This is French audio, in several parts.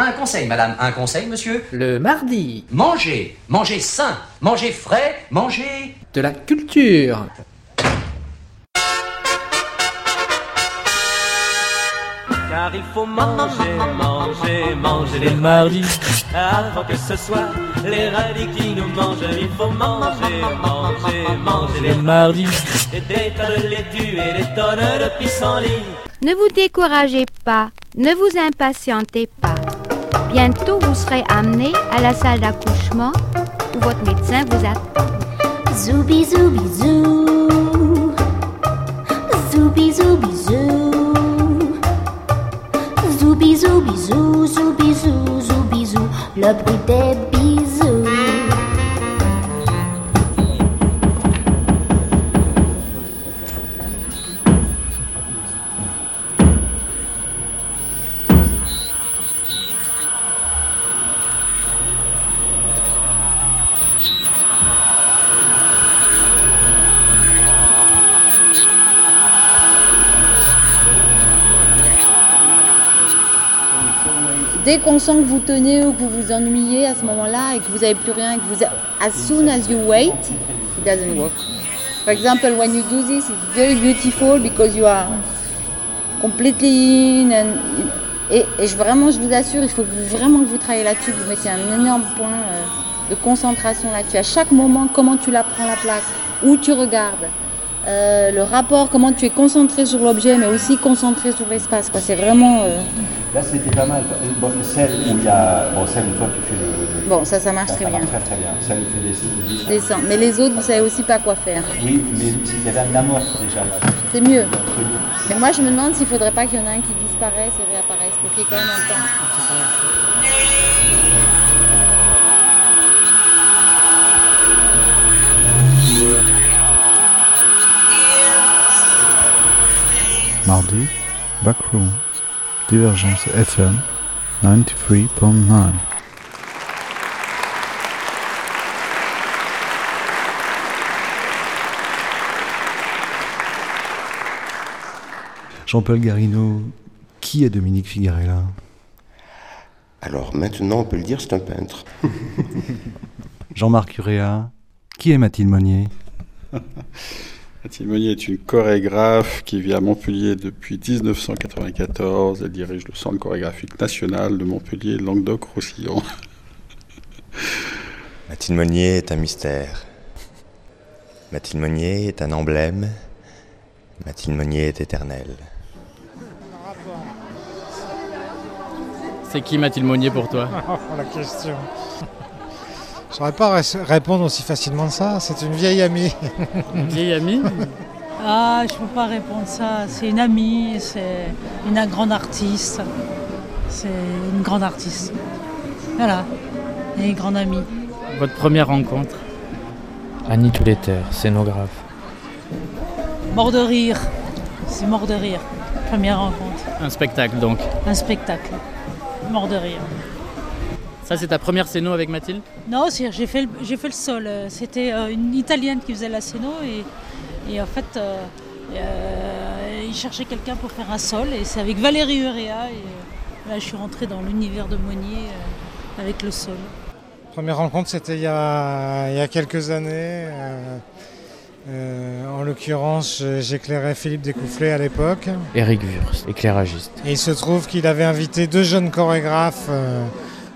Un conseil, madame, un conseil, monsieur. Le mardi, Mangez, mangez sain, mangez frais, mangez... de la culture. Car il faut manger, manger, manger les mardis. Avant que ce soit les radis qui nous mangent Il faut manger, manger, manger les mardis. Et des tas de laitue et des tonnes de pissenlit Ne vous découragez pas, ne vous impatientez pas. Bientôt vous serez amené à la salle d'accouchement où votre médecin vous attend. Zoubi zoubi zou. Zoubi zoubi zou. Zoubi zoubi zou, zoubi zou, zoubi zou. Le bruit des Dès qu'on sent que vous tenez ou que vous vous ennuyez à ce moment-là et que vous n'avez plus rien, que vous, as soon as you wait, it doesn't work. For example, when you do this, it's very beautiful because you are completely in and, et, et je, vraiment, je vous assure, il faut vraiment que vous travaillez là-dessus, vous mettiez un énorme point euh, de concentration là-dessus. À chaque moment, comment tu la prends la plaque, où tu regardes, euh, le rapport, comment tu es concentré sur l'objet, mais aussi concentré sur l'espace. C'est vraiment. euh, Là, c'était pas mal. Bon, celle où il y a. Bon, celle où toi tu fais le. Bon, ça, ça marche ça, très ça bien. marche très très bien. Celle où tu fais des signes, des- Descends. Mais les autres, vous savez aussi pas quoi faire. Oui, mais il y avait un amorce déjà là. C'est mieux. Mais moi, je me demande s'il faudrait pas qu'il y en ait un qui disparaisse et réapparaisse pour qu'il y ait quand même un temps. Mardi, Backroom, Divergence FM 93.9. Jean-Paul Garino, qui est Dominique Figarella? Alors maintenant, on peut le dire, c'est un peintre. Jean-Marc Uréa, qui est Mathilde Monnier? Mathilde Meunier est une chorégraphe qui vit à Montpellier depuis 1994. Elle dirige le Centre chorégraphique national de Montpellier, Languedoc-Roussillon. Mathilde Monnier est un mystère. Mathilde Monnier est un emblème. Mathilde Monnier est éternelle. C'est qui Mathilde Monnier pour toi? La question. Je saurais pas ré- répondre aussi facilement que ça. C'est une vieille amie. Une vieille amie Ah, je peux pas répondre ça. C'est une amie, c'est une grande artiste. C'est une grande artiste. Voilà. Et une grande amie. Votre première rencontre? Annie Touletter, scénographe. Mort de rire. C'est mort de rire. Première rencontre. Un spectacle donc. Un spectacle. Mort de rire. Ça c'est ta première scéno avec Mathilde Non, j'ai fait, le- j'ai fait le sol. Euh, C'était euh, une Italienne qui faisait la scéno et, et en fait, euh, euh, il cherchait quelqu'un pour faire un sol et c'est avec Valérie Urea et là je suis rentrée dans l'univers de Monnier avec le sol. Première rencontre, c'était il, y a- il y a quelques années. euh, euh, en l'occurrence, j'éclairais Philippe Découfflé à l'époque. Eric Wurst, éclairagiste. Et il se trouve qu'il avait invité deux jeunes chorégraphes euh,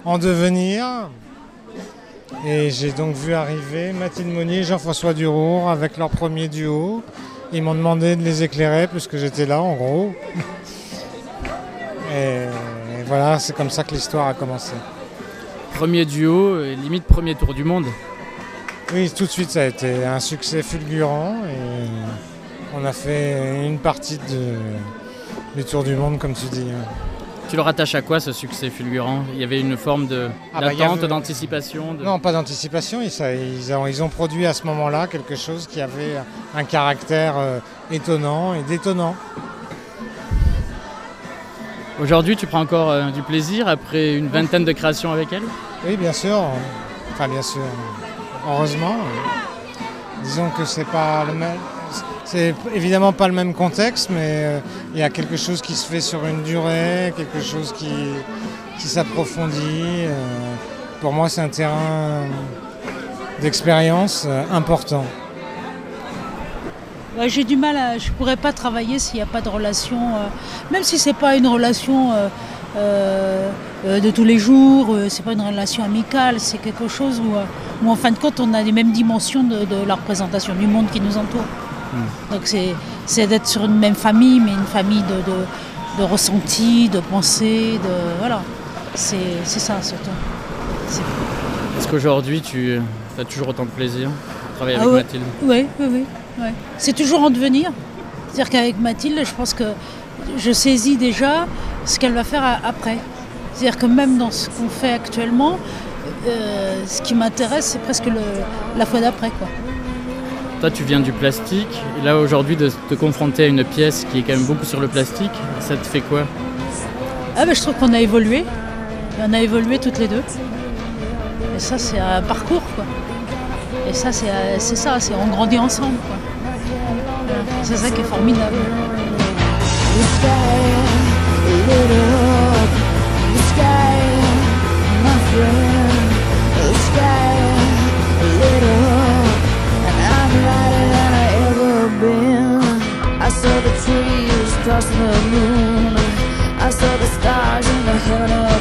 en devenir. Et j'ai donc vu arriver Mathilde Monnier et Jean-François Durour avec leur premier duo. Ils m'ont demandé de les éclairer puisque j'étais là en gros. Et, et voilà, c'est comme ça que l'histoire a commencé. Premier duo, euh, limite premier tour du monde. Oui, tout de suite ça a été un succès fulgurant et on a fait une partie de, du tour du monde comme tu dis. Tu le rattaches à quoi ce succès fulgurant? Il y avait une forme de Ah bah, d'attente, avait- d'anticipation de- Non, pas d'anticipation. Ils, ça- ils ont, ils ont produit à ce moment-là quelque chose qui avait un caractère euh, étonnant et détonnant. Aujourd'hui tu prends encore euh, du plaisir après une vingtaine de créations avec elle? Oui, bien sûr. Enfin, bien sûr. Heureusement. Disons que c'est pas le même. C'est évidemment pas le même contexte, mais euh, il y a quelque chose qui se fait sur une durée, quelque chose qui, qui s'approfondit. Euh, pour moi, c'est un terrain d'expérience euh, important. J'ai du mal à. Je pourrais pas travailler s'il n'y a pas de relation. même si c'est pas une relation de tous les jours, euh, c'est pas une relation amicale, c'est quelque chose où, où, en fin de compte on a les mêmes dimensions de la représentation du monde qui nous entoure. Donc c'est d'être sur une même famille, mais une famille de, de, de ressenti, de pensée, de. Voilà. C'est ça surtout. Est-ce qu'aujourd'hui tu as toujours autant de plaisir à travailler avec Ah. Mathilde? Oui, oui, oui. C'est toujours en devenir. C'est-à-dire qu'avec Mathilde, je pense que je saisis déjà ce qu'elle va faire après. C'est-à-dire que même dans ce qu'on fait actuellement, euh, ce qui m'intéresse, c'est presque le, la fois d'après. quoi. Toi tu viens du plastique et là aujourd'hui de te confronter à une pièce qui est quand même beaucoup sur le plastique, ça te fait quoi? Ah ben, je trouve qu'on a évolué. Et on a évolué toutes les deux. Et ça, c'est un parcours. Quoi. Et ça, c'est c'est ça, c'est on grandit ensemble. quoi. C'est ça qui est formidable. Saw the trees crossing the moon. I saw the stars in the heaven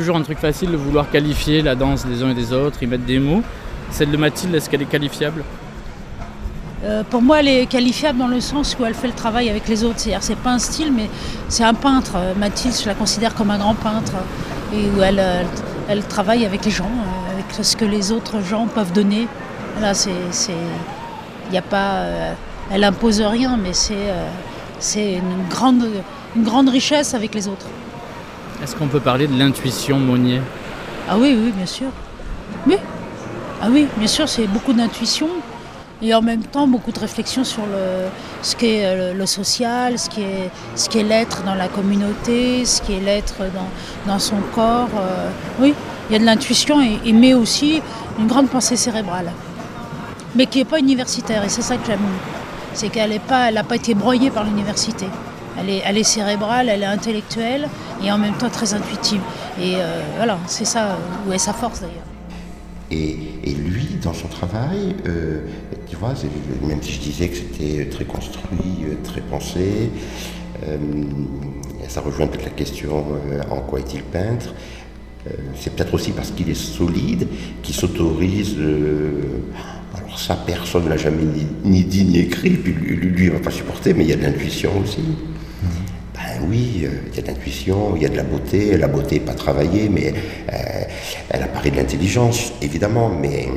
toujours un truc facile de vouloir qualifier la danse des uns et des autres, y mettre des mots. Celle de Mathilde, est-ce qu'elle est qualifiable? Euh, pour moi, elle est qualifiable dans le sens où elle fait le travail avec les autres. C'est-à-dire, c'est pas un style, mais c'est un peintre. Euh, Mathilde, je la considère comme un grand peintre, et où elle, euh, travaille avec les gens, avec ce que les autres gens peuvent donner. Voilà, c'est, a pas, elle impose rien, mais c'est, c'est une grande, une grande richesse avec les autres. Est-ce qu'on peut parler de l'intuition Monnier? Ah oui, oui, bien sûr. Oui. Ah oui, bien sûr, c'est beaucoup d'intuition et en même temps beaucoup de réflexion sur ce qu'est euh, le, social, ce qui est, l'être dans la communauté, ce qui est l'être dans, son corps. euh, oui, il y a de l'intuition et, mais aussi une grande pensée cérébrale, mais qui n'est pas universitaire et c'est ça que j'aime. C'est qu'elle n'a pas été broyée par l'université. Elle est, cérébrale, elle est intellectuelle et en même temps très intuitive. Et euh, voilà, c'est ça où est sa force d'ailleurs. Et, lui, dans son travail, euh, tu vois, même si je disais que c'était très construit, euh, très pensé, euh, ça rejoint peut-être la question euh, en quoi est-il peintre Euh, C'est peut-être aussi parce qu'il est solide, qu'il s'autorise. euh, alors ça, personne ne l'a jamais ni, dit ni écrit, puis lui, lui, il ne va pas supporter, mais il y a de l'intuition aussi. Oui, euh, il y a de l'intuition, il y a de la beauté. La beauté n'est pas travaillée, mais euh, elle apparaît de l'intelligence, évidemment, mais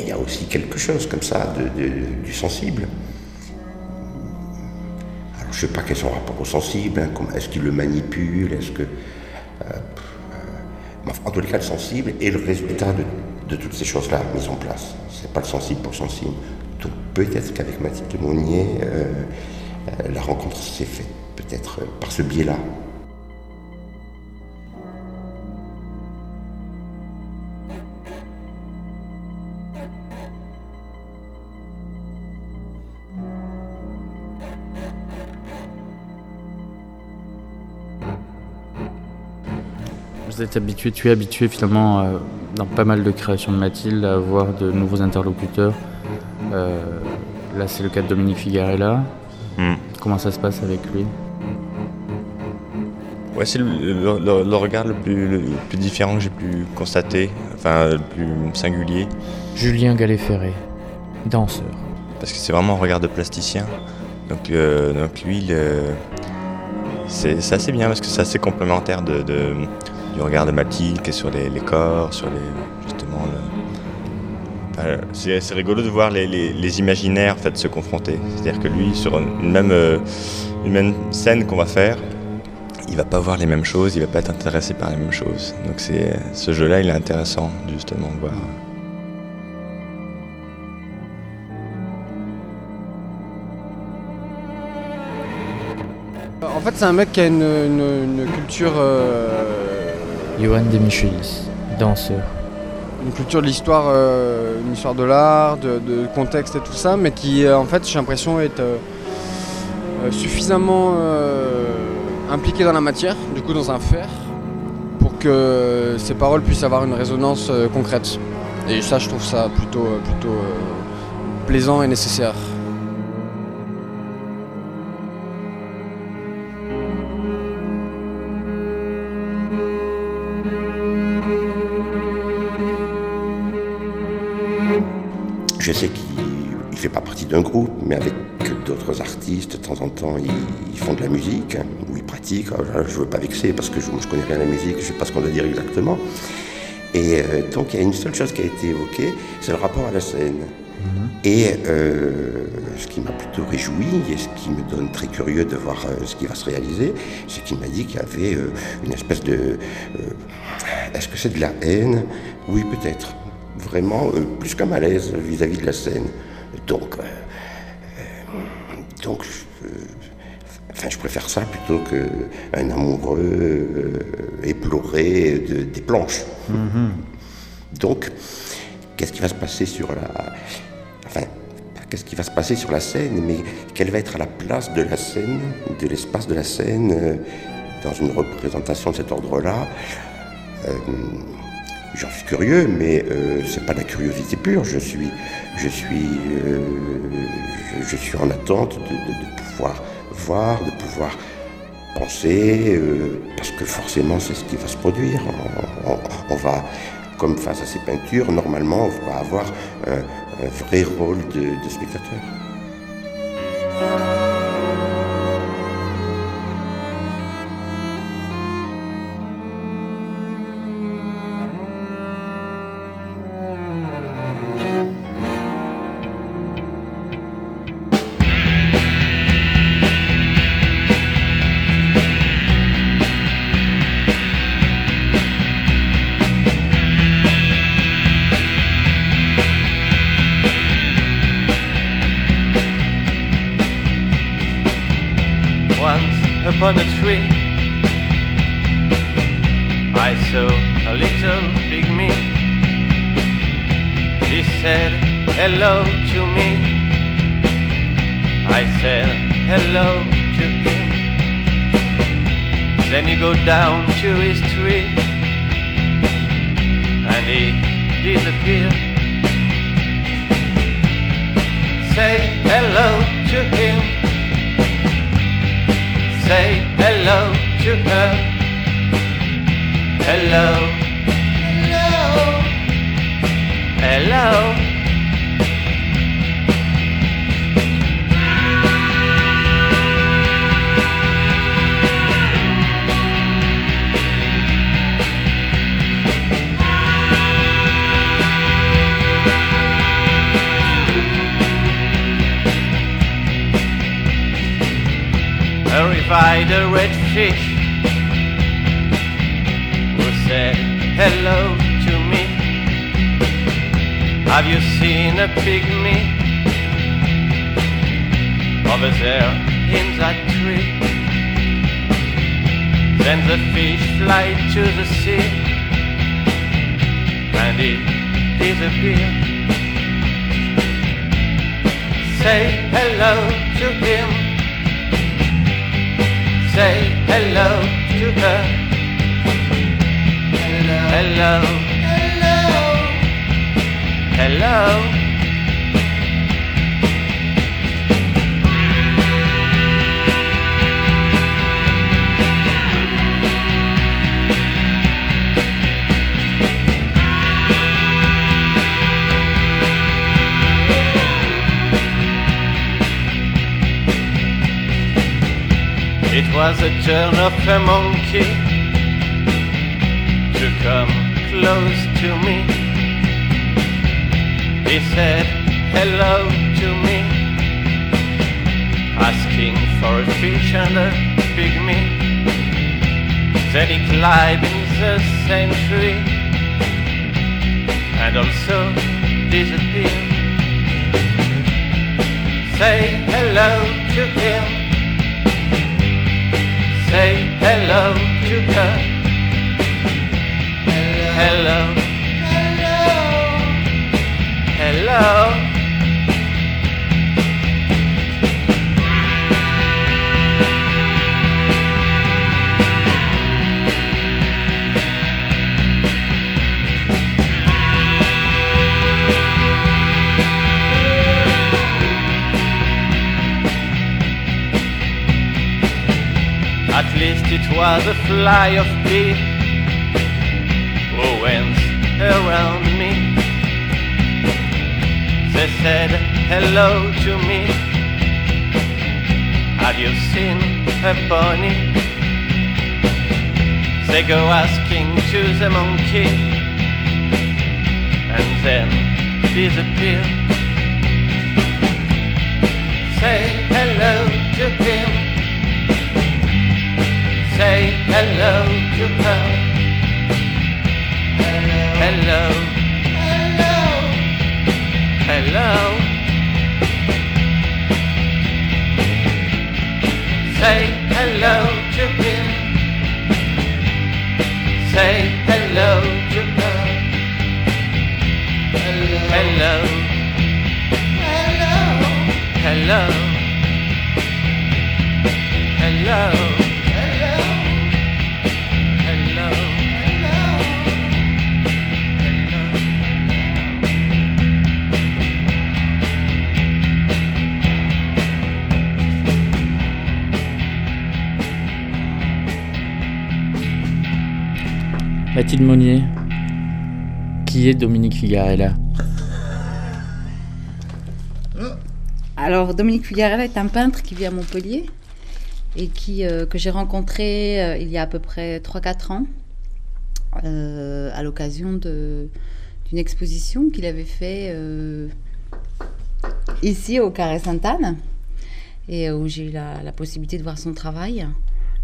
il y a aussi quelque chose comme ça de, du sensible. Alors je sais pas quel est son rapport au sensible, hein, est-ce qu'il le manipule, est-ce que... euh, les cas, le sensible est le résultat de, toutes ces choses-là mises en place. C'est pas le sensible pour le sensible. Donc peut-être qu'avec Mathilde Monnier, la rencontre s'est faite peut-être euh, par ce biais-là. Vous êtes habitué, tu es habitué finalement euh, dans pas mal de créations de Mathilde à avoir de nouveaux interlocuteurs. Euh, là, c'est le cas de Dominique Figarella. Mm. Comment ça se passe avec lui? Ouais, c'est le, le- le- le regard le plus, le plus différent que j'ai pu constater, enfin le plus singulier. Julien Gallet-Ferré, danseur. Parce que c'est vraiment un regard de plasticien. Donc, euh, donc lui, c'est assez bien parce que c'est assez complémentaire de, de- du regard de Mathilde qui est sur les, les corps, sur les justement. enfin, c'est rigolo de voir les, les- les imaginaires en fait se confronter. C'est-à-dire que lui, sur une même, euh, une même scène qu'on va faire, il va pas voir les mêmes choses, il va pas être intéressé par les mêmes choses. Donc c'est ce jeu-là, il est intéressant justement de voir. En fait, c'est un mec qui a une, une- une culture, euh, Johan Demichelis, danseur. une culture de l'histoire, euh, une histoire de l'art, de, de contexte et tout ça, mais qui, euh, en fait, j'ai l'impression est euh, euh, suffisamment euh, impliqué dans la matière, du coup dans un faire, pour que ses paroles puissent avoir une résonance euh, concrète. Et ça, je trouve ça plutôt, euh, plutôt euh, plaisant et nécessaire. Je sais qu'il ne fait pas partie d'un groupe, mais avec d'autres artistes, de temps en temps, ils, ils font de la musique, hein, ou ils pratiquent. Alors, je ne veux pas vexer parce que je ne connais rien à la musique, je ne sais pas ce qu'on doit dire exactement. Et euh, donc, il y a une seule chose qui a été évoquée, c'est le rapport à la scène. Et euh, ce qui m'a plutôt réjoui et ce qui me donne très curieux de voir euh, ce qui va se réaliser, c'est qu'il m'a dit qu'il y avait euh, une espèce de... Est-ce que c'est de la haine? Oui, peut-être. Vraiment, plus qu'un malaise vis-à-vis de la scène. Donc, donc je, euh, enfin, je préfère ça plutôt qu'un amoureux euh, éploré de- des planches. Donc, qu'est-ce qui va se passer sur la. Enfin, pas qu'est-ce qui va se passer sur la scène, mais quelle va être à la place de la scène, de l'espace de la scène, euh, dans une représentation de cet ordre-là Euh, J'en suis curieux, mais euh, c'est pas de la curiosité pure. Je suis, je suis, euh, je, suis en attente de, pouvoir voir, de pouvoir penser, euh, parce que forcément c'est ce qui va se produire. On, va, comme face à ces peintures, normalement on va avoir un, vrai rôle de spectateur. A river red fish who said hello to me. Have you seen a pygmy over there in that tree? Then the fish fly to the sea and he disappeared. Say hello to him. Say hello to her. Hello. Hello. Hello. It was a turn of a monkey to come close to me. He said hello to me, asking for a fish and a pygmy. Then he climbed in the same tree and also disappeared. Say hello to him. Say hello to her. Hello. Hello. At least it was a fly of pea who went around me. They said hello to me. Have you seen a pony? They go asking to the monkey and then disappear. Hello her. Hello. Hello. Hello. Say hello him. Say hello. Hello. Hello. Hello. Hello. Mathilde Monnier, qui est Dominique Figarella Alors, Dominique Figarella est un peintre qui vit à Montpellier et euh, que j'ai rencontré euh, il y a à peu près 3-4 ans euh, à l'occasion d'une exposition qu'il avait fait ici au Carré Sainte-Anne et où j'ai eu la possibilité de voir son travail.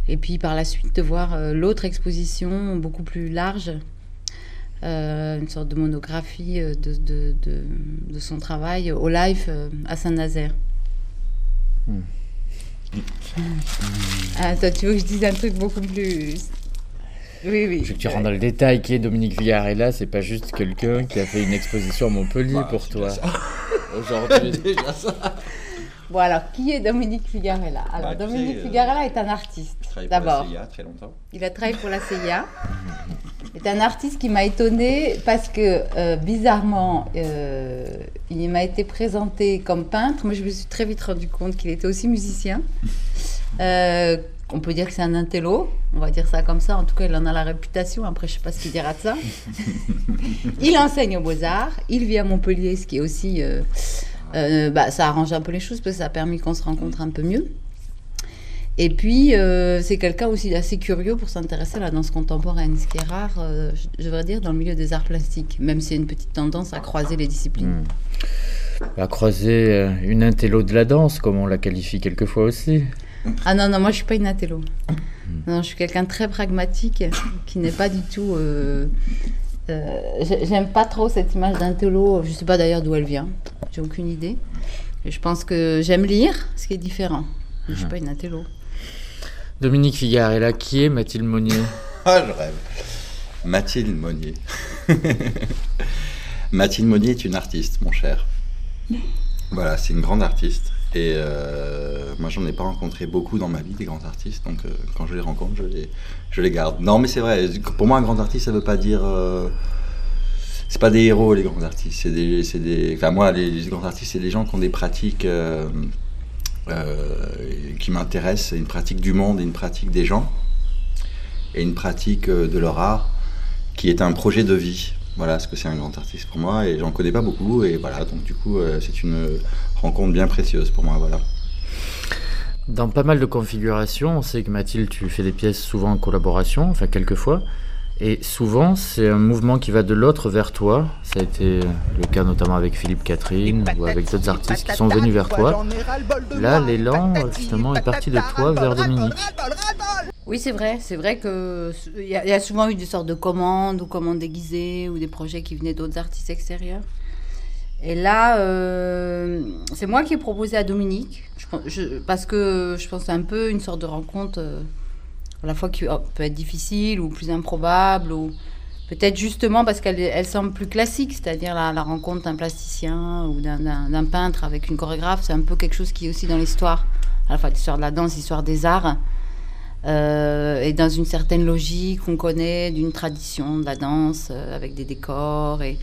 Et puis par la suite de voir euh, l'autre exposition beaucoup plus large, euh, une sorte de monographie euh, de, de- de- de son travail au live euh, à Saint-Nazaire. Ah, toi, tu veux que je dise un truc beaucoup plus. Oui, oui. Je veux que tu rentres dans le détail. Qui est Dominique Figarella C'est pas juste quelqu'un qui a fait une exposition à Montpellier pour toi. Aujourd'hui. Bon, alors, qui est Dominique Figarella? Alors, Bah, Dominique euh, Figarella est un artiste, Je travaille pour la. CIA très longtemps. Il a travaillé pour la CIA. C'est un artiste qui m'a étonnée parce que, euh, bizarrement, euh, il m'a été présenté comme peintre. Moi, je me suis très vite rendu compte qu'il était aussi musicien. On peut dire que c'est un intello, on va dire ça comme ça. En tout cas, il en a la réputation. Après, je sais pas ce qu'il dira de ça. il enseigne aux Beaux-Arts. Il vit à Montpellier, ce qui est aussi. Euh, bah, ça arrange un peu les choses parce que ça a permis qu'on se rencontre un peu mieux. Et puis, euh, c'est quelqu'un aussi d'assez curieux pour s'intéresser à la danse contemporaine, ce qui est rare, euh, je, devrais dire, dans le milieu des arts plastiques, même s'il y a une petite tendance à croiser les disciplines. À croiser euh, une intello de la danse, comme on la qualifie quelquefois aussi. Ah non, non, moi je suis pas une intello. Non, je suis quelqu'un de très pragmatique, qui n'est pas du tout. euh, euh, j'ai- J'aime pas trop cette image d'intello, je sais pas d'ailleurs d'où elle vient, j'ai aucune idée. Je pense que j'aime lire, ce qui est différent. Je suis pas une intello. Dominique Figarella, qui est Mathilde Monnier Ah, je rêve. Mathilde Monnier. Mathilde Monnier est une artiste, mon cher. Voilà, c'est une grande artiste. Et euh, moi, j'en ai pas rencontré beaucoup dans ma vie, des grands artistes. Donc, euh, quand je les rencontre, je les, je les garde. Non, mais c'est vrai. Pour moi, un grand artiste, ça veut pas dire. euh, c'est pas des héros, les grands artistes. C'est des, des. Enfin, moi, les, grands artistes, c'est des gens qui ont des pratiques euh, euh, qui m'intéressent. C'est une pratique du monde une pratique des gens. Et une pratique de leur art qui est un projet de vie. Voilà ce que c'est un grand artiste pour moi. Et j'en connais pas beaucoup. Et voilà, donc du coup, euh, c'est une rencontre bien précieuse pour moi. Voilà. Dans pas mal de configurations, on sait que Mathilde, tu fais des pièces souvent en collaboration, enfin quelques fois. Et souvent, c'est un mouvement qui va de l'autre vers toi. Ça a été le cas notamment avec Philippe Catherine ou avec d'autres artistes qui sont venus vers toi. Là, l'élan, justement, est parti de toi vers Dominique. Oui, c'est vrai. C'est vrai que il y, a- il y a souvent eu des sortes de commandes ou commandes déguisées ou des projets qui venaient d'autres artistes extérieurs. Et là, euh, c'est moi qui ai proposé à Dominique, je pense- je- parce que je pense que c'est un peu une sorte de rencontre euh, à la fois qui oh, peut être difficile ou plus improbable, ou peut-être justement parce qu'elle elle semble plus classique, c'est-à-dire la, rencontre d'un plasticien ou d'un- peintre avec une chorégraphe, c'est un peu quelque chose qui est aussi dans l'histoire, à la fois l'histoire de la danse, l'histoire des arts. Euh, et dans une certaine logique qu'on connaît d'une tradition de la danse euh, avec des décors et,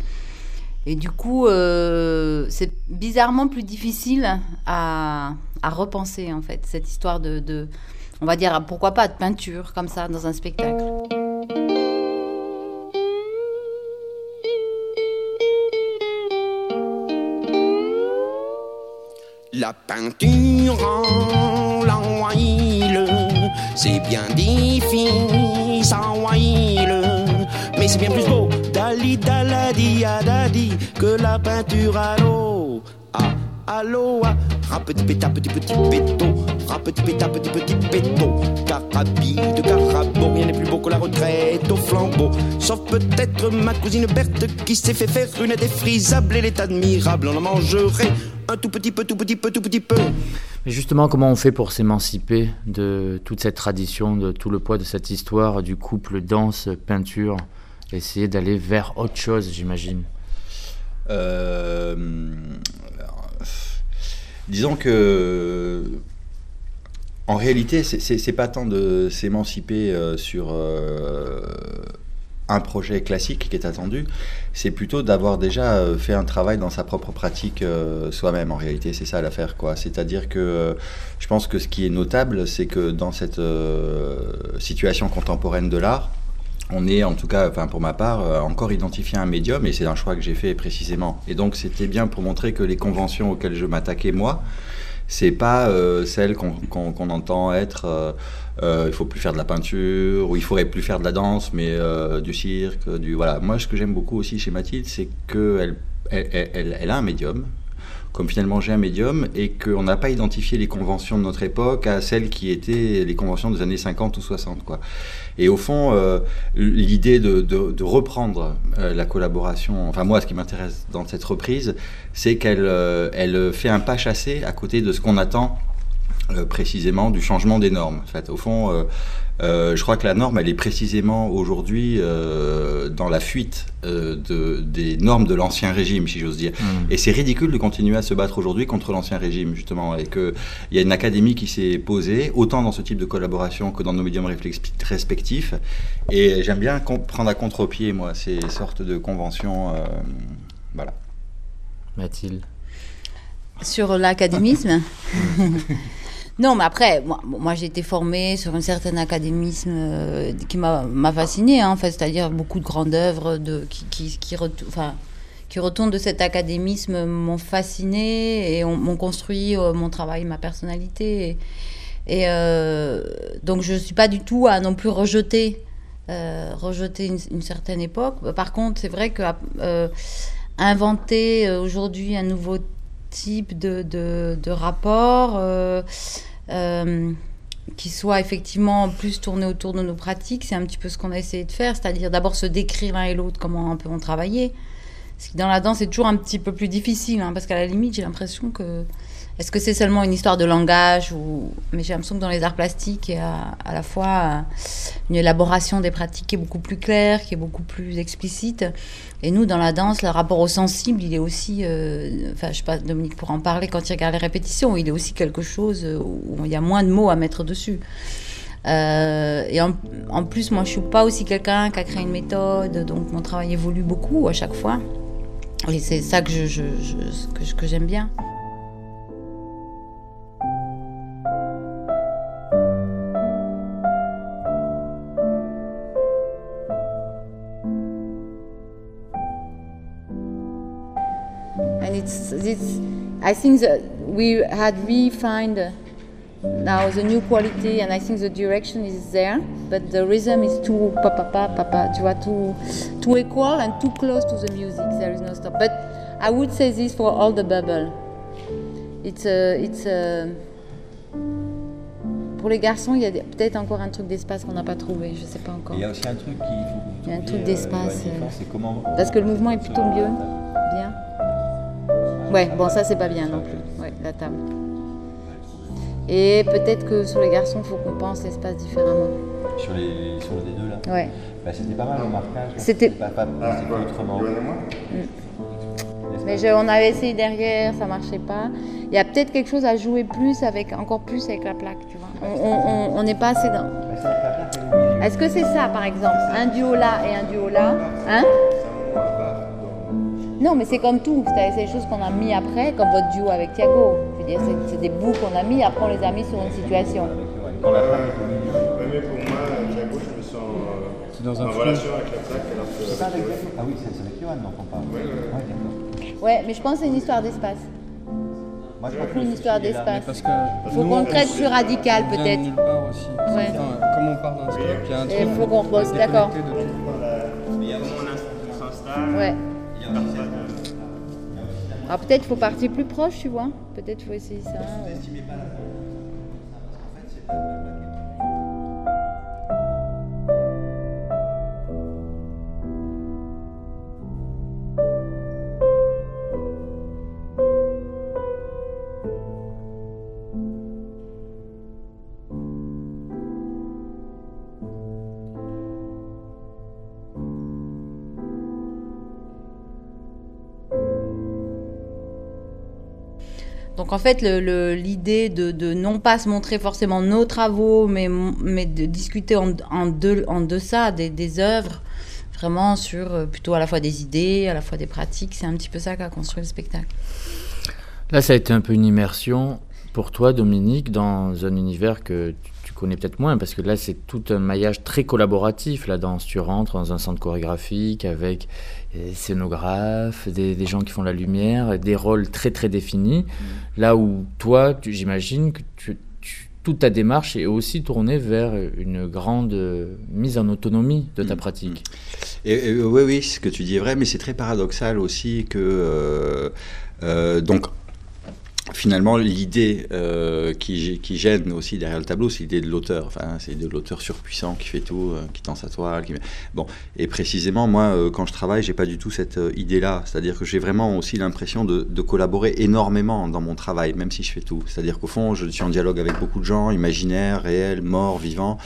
du coup euh, c'est bizarrement plus difficile à, repenser en fait cette histoire de on va dire pourquoi pas de peinture comme ça dans un spectacle La peinture en la huile, c'est bien difficile huile, mais c'est bien plus beau dali daladi adadi que la peinture à l'eau. Ah, à l'eau, ah, ra petit péta petit petit péto, ra petit péta petit petit péto, carabide carabo, rien n'est plus beau que la retraite au flambeau, sauf peut-être ma cousine Berthe qui s'est fait faire une défrisable, elle est admirable, on en mangerait un tout petit peu, tout petit peu, tout petit peu. Mais justement, comment on fait pour s'émanciper de toute cette tradition, de tout le poids de cette histoire du couple danse-peinture Essayer d'aller vers autre chose, j'imagine? Euh, disons que en réalité, c'est- pas tant de s'émanciper euh, sur euh, un projet classique qui est attendu, c'est plutôt d'avoir déjà euh, fait un travail dans sa propre pratique soi-même. En réalité, c'est ça l'affaire, quoi. C'est-à-dire que je pense que ce qui est notable, c'est que dans cette situation contemporaine de l'art, on est en tout cas, enfin pour ma part, euh, encore identifié à un médium et c'est un choix que j'ai fait précisément. Et donc c'était bien pour montrer que les conventions auxquelles je m'attaquais moi, c'est pas euh, celles qu'on entend être euh, euh, il faut plus faire de la peinture ou il faudrait plus faire de la danse mais euh, du cirque, du voilà. Moi ce que j'aime beaucoup aussi chez Mathilde, c'est qu'elle elle, elle- elle- elle a un médium comme finalement j'ai un médium et qu'on n'a pas identifié les conventions de notre époque à celles qui étaient les conventions des années 50 ou 60. Quoi. Et au fond, euh, l'idée de, reprendre euh, la collaboration, enfin moi ce qui m'intéresse dans cette reprise, c'est qu'elle euh, fait un pas chassé à côté de ce qu'on attend précisément du changement des normes. En fait, au fond, euh, je crois que la norme, elle est précisément aujourd'hui euh, dans la fuite euh, de, des normes de l'ancien régime, si j'ose dire. Et c'est ridicule de continuer à se battre aujourd'hui contre l'ancien régime, justement, et qu'il y a une académie qui s'est posée, autant dans ce type de collaboration que dans nos médiums respectifs. Et j'aime bien prendre à contre-pied, moi, ces sortes de conventions. euh, voilà. Mathilde. sur l'académisme. non, mais après, moi, moi, j'ai été formée sur un certain académisme euh, qui m'a fascinée, hein, en fait, c'est-à-dire beaucoup de grandes œuvres de, qui, qui, qui, retou- qui retournent de cet académisme m'ont fascinée et ont- m'ont construit euh, mon travail, ma personnalité. Et, euh, donc, je ne suis pas du tout à non plus rejeter, une, certaine époque. Par contre, c'est vrai que inventer aujourd'hui un nouveau type de, de, de rapport euh, euh, qui soit effectivement plus tourné autour de nos pratiques, c'est un petit peu ce qu'on a essayé de faire, c'est-à-dire d'abord se décrire l'un et l'autre comment on peut en travailler. Ce qui dans la danse est toujours un petit peu plus difficile, hein, parce qu'à la limite j'ai l'impression que est-ce que c'est seulement une histoire de langage ou mais j'ai l'impression que dans les arts plastiques il y a à la fois euh, une élaboration des pratiques qui est beaucoup plus claire, qui est beaucoup plus explicite. Et nous, dans la danse, le rapport au sensible, il est aussi, euh, enfin, je sais pas, Dominique pourra en parler quand il regarde les répétitions, il est aussi quelque chose euh, où il y a moins de mots à mettre dessus. Et en, plus, moi, je suis pas aussi quelqu'un qui a créé une méthode, donc mon travail évolue beaucoup à chaque fois. Et c'est ça que je, je- que, que j'aime bien. It's, it's I think that we had refined now the new quality and I think the direction is there, but the rhythm is too pa pa pa pa pa, tu vois, too too equal and too close to the music. There is no stop. But I would say this for all the bubble. It's a, it's a, pour les garçons, il y a peut-être encore un truc d'espace qu'on n'a pas trouvé, je sais pas encore. Il y a aussi un truc faut. Il y a un truc euh, d'espace. Euh, comment. Parce que le mouvement est plutôt mieux. Bien. Ouais, bon, ça c'est pas bien non plus. Ouais, la table. Et peut-être que sur les garçons, il faut qu'on pense l'espace différemment. Sur, les, sur le D2 là Ouais. Bah, c'était pas mal au marquage. C'était- Pas, pas, c'était autrement. Mais je- on avait essayé derrière, ça marchait pas. Il y a peut-être quelque chose à jouer plus avec, encore plus avec la plaque, tu vois. On- On on- on n'est pas assez dans. Est-ce que c'est ça, par exemple, un duo là et un duo là, hein? Non, mais c'est comme tout. C'est des choses qu'on a mis après, comme votre duo avec Thiago. Je veux dire, c'est- c'est des bouts qu'on a mis. Après, on les a mis sur une situation. Quand la femme est. Ouais, mais pour moi, Thiago, je me sens euh, C'est dans un en relation avec la plaque alors que avec Ah oui, c'est avec Johan, non, on parle. Ouais, d'accord. Ouais, mais je pense que c'est une histoire d'espace. Moi, je crois que Une histoire d'espace. Parce que Il faut qu'on traite plus radical, peut-être. nulle part aussi. Ouais. Enfin, comme on part d'un stop, il y a un truc. il faut qu'on déconnecté d'accord. de tout. Mais il y a vraiment on s'installe. Ouais. Alors peut-être faut partir plus proche, tu vois. Peut-être faut essayer ça. ou- En fait, l'idée de, de non pas se montrer forcément nos travaux, mais, de discuter en, deux, en deçà des, œuvres, vraiment sur euh, plutôt à la fois des idées, à la fois des pratiques, c'est un petit peu ça qu'a construit le spectacle. Là, ça a été un peu une immersion pour toi, Dominique, dans un univers que tu- connais peut-être moins, parce que là, c'est tout un maillage très collaboratif, la danse. Tu rentres dans un centre chorégraphique avec scénographes, des, des gens qui font la lumière, des rôles très très définis. Là où toi, j'imagine que tu- tu- toute ta démarche est aussi tournée vers une grande euh, mise en autonomie de ta pratique. Et, et, oui, oui, ce que tu dis est vrai, mais c'est très paradoxal aussi que. euh, euh, donc, finalement, l'idée euh, qui, gêne aussi derrière le tableau, c'est l'idée de l'auteur. Enfin, c'est de l'auteur surpuissant qui fait tout, euh, qui tend sa toile. Bon, et précisément, moi, euh, quand je travaille, j'ai pas du tout cette idée-là. C'est-à-dire que j'ai vraiment aussi l'impression de, collaborer énormément dans mon travail, même si je fais tout. C'est-à-dire qu'au fond, je suis en dialogue avec beaucoup de gens, imaginaires, réels, morts, vivants,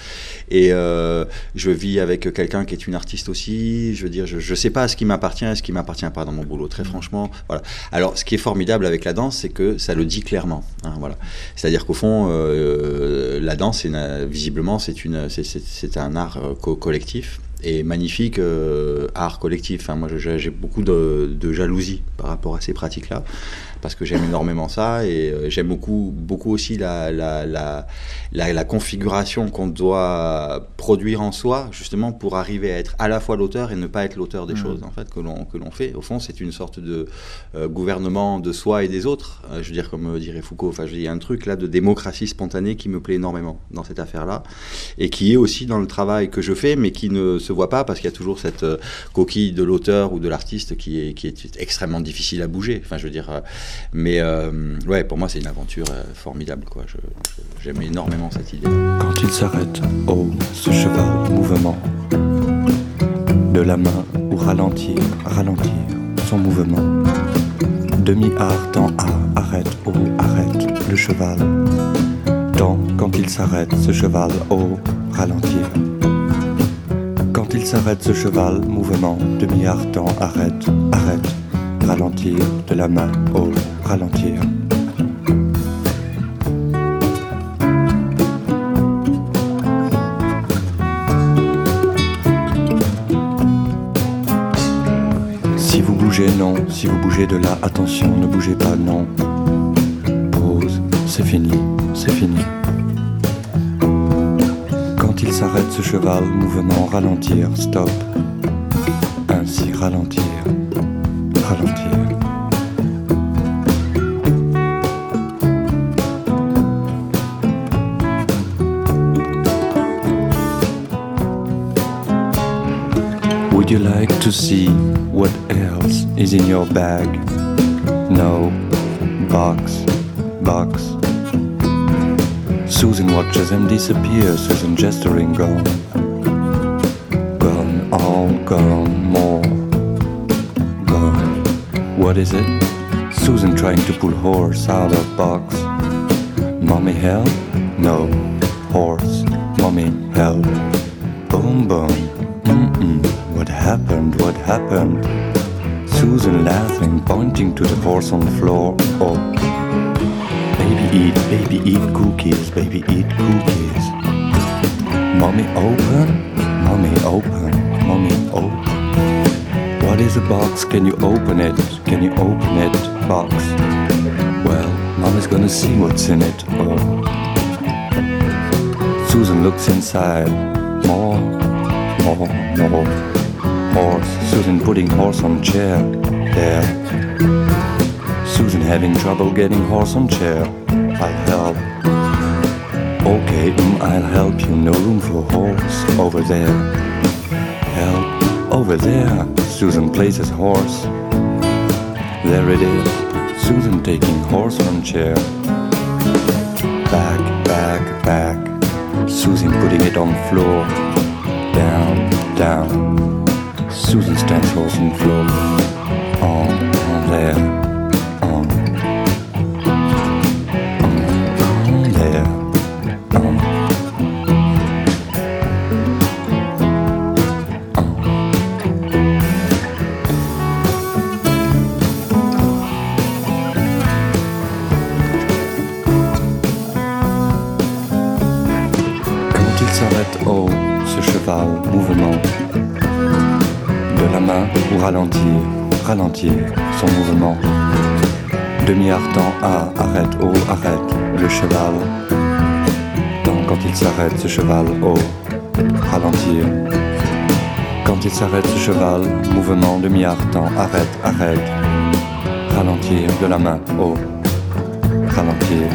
et je vis avec quelqu'un qui est une artiste aussi. Je veux dire, je, je sais pas ce qui m'appartient et ce qui m'appartient pas dans mon boulot. Très franchement, voilà. Alors, ce qui est formidable avec la danse, c'est que ça le dit clairement. hein, voilà. C'est-à-dire qu'au fond, euh, la danse, visiblement, c'est un art euh, co- collectif et magnifique euh, art collectif. Enfin, moi, j'ai beaucoup de, de jalousie par rapport à ces pratiques-là parce que j'aime énormément ça et euh, j'aime beaucoup, beaucoup aussi la, la, la, la, la configuration qu'on doit produire en soi, justement pour arriver à être à la fois l'auteur et ne pas être l'auteur des Mhm. choses en fait que l'on fait. Au fond, c'est une sorte de euh, gouvernement de soi et des autres. Euh, je veux dire, comme dirait Foucault, enfin, il y a un truc là de démocratie spontanée qui me plaît énormément dans cette affaire-là et qui est aussi dans le travail que je fais, mais qui ne se pas parce qu'il y a toujours cette euh, coquille de l'auteur ou de l'artiste qui est, qui est extrêmement difficile à bouger. Enfin, je veux dire, euh, mais euh, ouais, pour moi, c'est une aventure formidable, quoi. J'aime énormément cette idée. Quand il s'arrête, oh, ce cheval mouvement, de la main ou ralentir, ralentir son mouvement. Demi-art dans A, arrête, oh, arrête le cheval. Dans, quand il s'arrête, ce cheval, oh, ralentir. Quand il s'arrête, ce cheval, mouvement, demi-art dans, arrête, arrête, ralentir, de la main, oh, ralentir. Si vous bougez, non. Si vous bougez de là, attention, ne bougez pas, non. Pause, c'est fini, c'est fini quand il s'arrête ce cheval, mouvement ralentir, stop. Ainsi ralentir, ralentir. Would you like to see what else is in your bag? No. Box, box. Susan watches them disappear, Susan gesturing gone. Gone, all gone, more. Gone. What is it? Susan trying to pull horse out of box. Mommy help? No. Horse. Mommy help. Boom boom. Mm-mm. What happened? What happened? Susan laughing, pointing to the horse on the floor. Oh. Eat, baby eat cookies, baby eat cookies. Mommy open, mommy open, mommy open. What is a box? Can you open it? Can you open it? Box. Well, mommy's gonna see what's in it. Oh. Susan looks inside. More, more, more. Horse. Susan putting horse on chair. There. Susan having trouble getting horse on chair. Help. Okay, mm, I'll help you. No room for horse over there. Help over there. Susan places horse. There it is. Susan taking horse on chair. Back, back, back. Susan putting it on floor. Down, down. Susan stands horse on floor. On, on there. Cheval. Tant quand il s'arrête, ce cheval, oh, ralentir. Quand il s'arrête, ce cheval, mouvement, demi-artant, arrête, arrête. Ralentir de la main, oh, ralentir.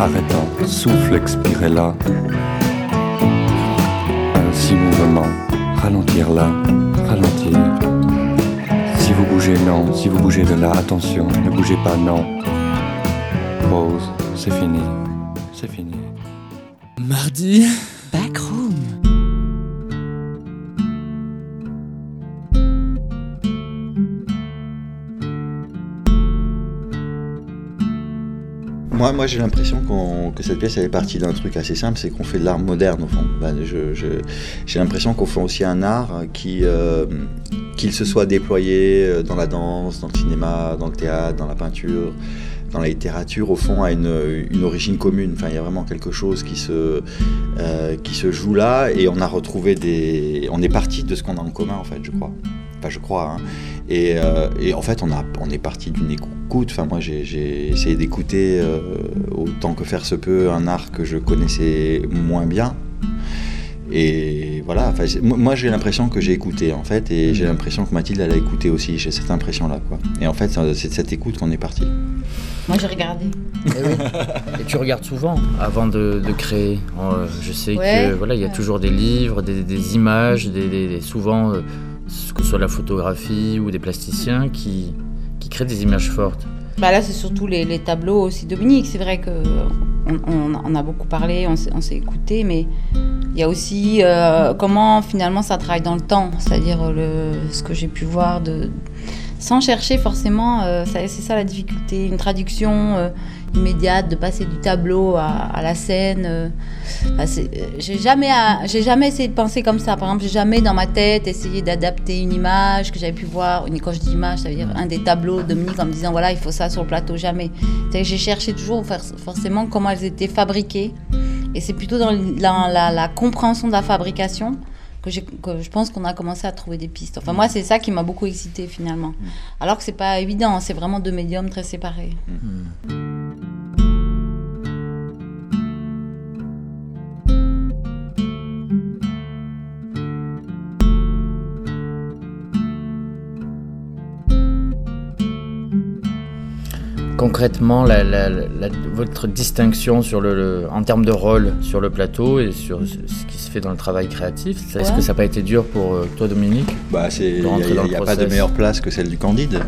Arrêtant, souffle, expirer là. Ainsi mouvement, ralentir là, ralentir. Si vous bougez, non. Si vous bougez de là, attention, ne bougez pas, non. Pause, c'est fini, c'est fini. Mardi. Backroom. Moi, moi j'ai l'impression qu'on- que cette pièce elle est partie d'un truc assez simple, c'est qu'on fait de l'art moderne au fond. Ben, j'ai l'impression qu'on fait aussi un art qui, euh, qu'il se soit déployé euh, dans la danse, dans le cinéma, dans le théâtre, dans la peinture, dans la littérature, au fond, a une, une origine commune. Enfin, il y a vraiment quelque chose qui se, euh, qui se joue là, et on a retrouvé des, on est parti de ce qu'on a en commun en fait, je crois. Enfin, je crois. hein. Et, euh, et en fait, on, a, on est parti d'une écoute. Enfin, moi, j'ai- essayé d'écouter euh, autant que faire se peut un art que je connaissais moins bien. Et voilà, enfin, moi j'ai l'impression que j'ai écouté en fait, et j'ai l'impression que Mathilde elle a écouté aussi, j'ai cette impression-là. quoi. Et en fait, c'est de cette écoute qu'on est parti. Moi, j'ai regardé. Et tu regardes souvent avant de, de créer. Euh, je sais Ouais. que voilà, il y a toujours des livres, des, des images, des, des- des- souvent euh, que ce soit la photographie ou des plasticiens qui, qui créent des images fortes. Bah là, c'est surtout les, les tableaux aussi. Dominique, c'est vrai que on, on- on a beaucoup parlé, on s'est, écouté, mais il y a aussi euh, comment finalement ça travaille dans le temps, c'est-à-dire ce que j'ai pu voir de sans chercher forcément, euh, c'est ça la difficulté, une traduction euh, immédiate, de passer du tableau à, la scène. euh. Euh, j'ai jamais, jamais essayé de penser comme ça. Par exemple, j'ai jamais dans ma tête essayé d'adapter une image que j'avais pu voir. Une- Quand je dis image, ça veut dire un des tableaux de Dominique en me disant voilà, il faut ça sur le plateau, jamais. J'ai cherché toujours for- forcément comment elles étaient fabriquées. Et c'est plutôt dans la compréhension de la fabrication que, que je pense qu'on a commencé à trouver des pistes. Enfin, moi, c'est ça qui m'a beaucoup excité finalement. Alors que c'est pas évident, c'est vraiment deux médiums très séparés. Concrètement la- la- la- votre distinction sur le, le- en termes de rôle sur le plateau et sur ce ce qui se fait dans le travail créatif. Est-ce Ouais. que ça n'a pas été dur pour euh, toi, Dominique? Bah, il n'y a, pas de meilleure place que celle du Candide.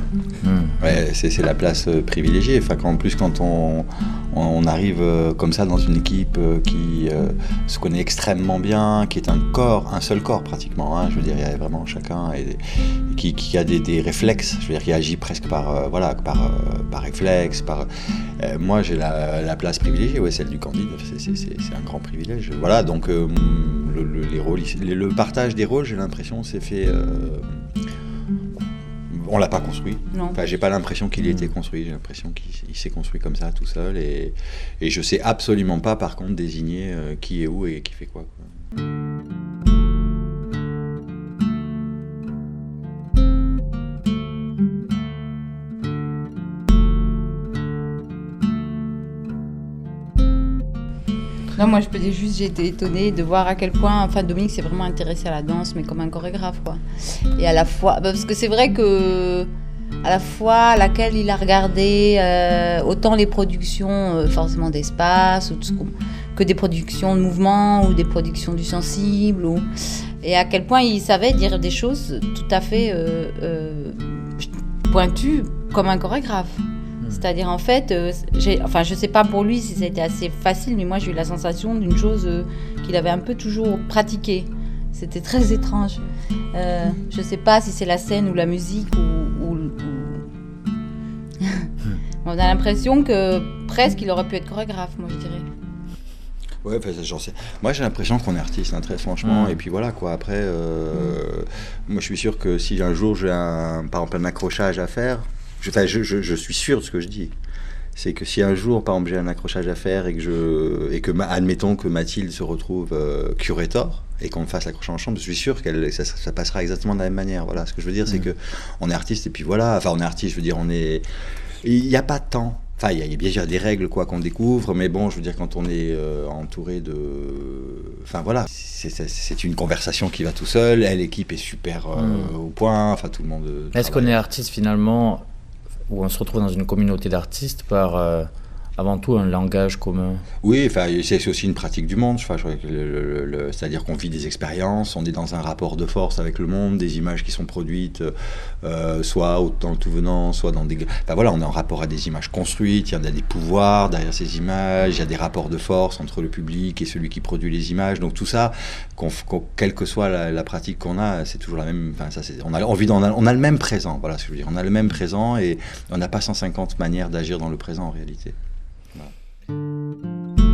Hmm. Ouais, c'est, la place euh, privilégiée. Enfin, en plus, quand on, arrive euh, comme ça dans une équipe qui euh, se connaît extrêmement bien, qui est un corps, un seul corps pratiquement. hein, je veux dire, il y a vraiment chacun et, et qui, qui a des, des réflexes. Je veux dire, qui agit presque par, euh, voilà, par, euh, par réflexe. Par, euh, moi, j'ai la, la place privilégiée, ouais, celle du Candide. C'est, un grand privilège. Voilà, donc euh, le, le- les rôles, le, partage des rôles, j'ai l'impression, c'est fait. euh, on l'a pas construit. Non. Enfin, j'ai pas l'impression qu'il ait été construit. J'ai l'impression qu'il il s'est construit comme ça, tout seul. Et, et je sais absolument pas, par contre, désigner euh, qui est où et qui fait quoi. quoi. Moi je peux dire juste, j'ai été étonnée de voir à quel point, enfin Dominique s'est vraiment intéressé à la danse, mais comme un chorégraphe, quoi. Et à la fois, bah, parce que c'est vrai que à la fois à laquelle il a regardé euh, autant les productions euh, forcément d'espace ou que des productions de mouvement ou des productions du sensible ou et à quel point il savait dire des choses tout à fait euh, pointues comme un chorégraphe. C'est-à-dire en fait, euh, enfin je sais pas pour lui si ça a été assez facile, mais moi j'ai eu la sensation d'une chose euh, qu'il avait un peu toujours pratiquée. C'était très étrange. Euh, je sais pas si c'est la scène ou la musique ou. ou- ou- On a l'impression que presque il aurait pu être chorégraphe, moi je dirais. Ouais, enfin, j'en sais. Moi, j'ai l'impression qu'on est artiste, hein, très franchement. Mm. Et puis voilà, quoi. Après, euh, moi, je suis sûr que si un jour j'ai un, par exemple, un accrochage à faire, je, enfin, je, je- je suis sûr de ce que je dis. C'est que si un jour, par exemple, j'ai un accrochage à faire et que je, et que, admettons que Mathilde se retrouve euh, curator et qu'on fasse l'accrochage en chambre, je suis sûr qu'elle, ça, ça passera exactement de la même manière. Voilà, ce que je veux dire, c'est que on est artiste et puis voilà. Enfin, on est artiste, je veux dire, on est. Il n'y a pas de temps. Enfin, il y, a- bien sûr des règles quoi qu'on découvre, mais bon, je veux dire, quand on est euh, entouré de. Enfin voilà, c'est- une conversation qui va tout seul. Elle, l'équipe est super euh, Mm. au point. Enfin, tout le monde. euh, Est-ce qu'on est artiste finalement, ou on se retrouve dans une communauté d'artistes par euh, avant tout un langage commun Oui, c'est aussi une pratique du monde. C'est-à-dire qu'on vit des expériences, on est dans un rapport de force avec le monde, des images qui sont produites, euh, soit le tout venant, soit dans des. Enfin voilà, on est en rapport à des images construites, il y a des pouvoirs derrière ces images, il y a des rapports de force entre le public et celui qui produit les images. Donc tout ça, quelle que soit la, pratique qu'on a, c'est toujours la même. Ça, on, vit dans- on a le même présent, voilà ce que je veux dire. On a le même présent et on n'a pas 150 manières d'agir dans le présent en réalité. thank you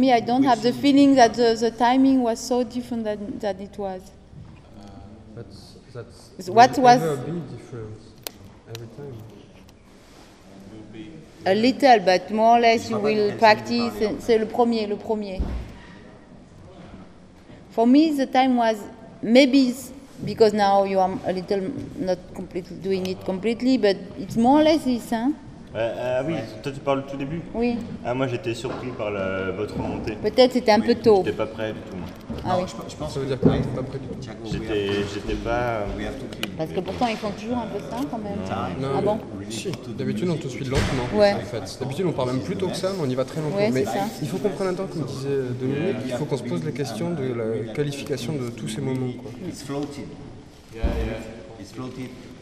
me, I don't have the feeling that the, the timing was so different than, than it was. Uh, that's, that's what was- never a big difference every time. A little, but more or less you will practice. C'est le premier, le premier. For me, the time was maybe because now you are a little not completely doing it completely, but it's more or less this, hein? Ouais, ah oui, toi tu parles au tout début Oui. Ah moi j'étais surpris par la- votre remontée. Peut-être c'était un peu tôt. J'étais pas prêt du tout. moi. Ah oui. Ça veut dire quoi T'es pas prêt du tout J'étais, j'étais pas. Parce que pourtant ils font toujours un peu ça quand même. Non, ah bon Si, d'habitude on te suit lentement. Ouais. En fait. D'habitude on part même plus tôt que ça, mais on y va très lentement. Ouais, mais c'est ça. il faut qu'on prenne un temps, comme disait Dominique, il faut qu'on se pose la question de la qualification de tous ces moments. Quoi. It's floated. It's floated.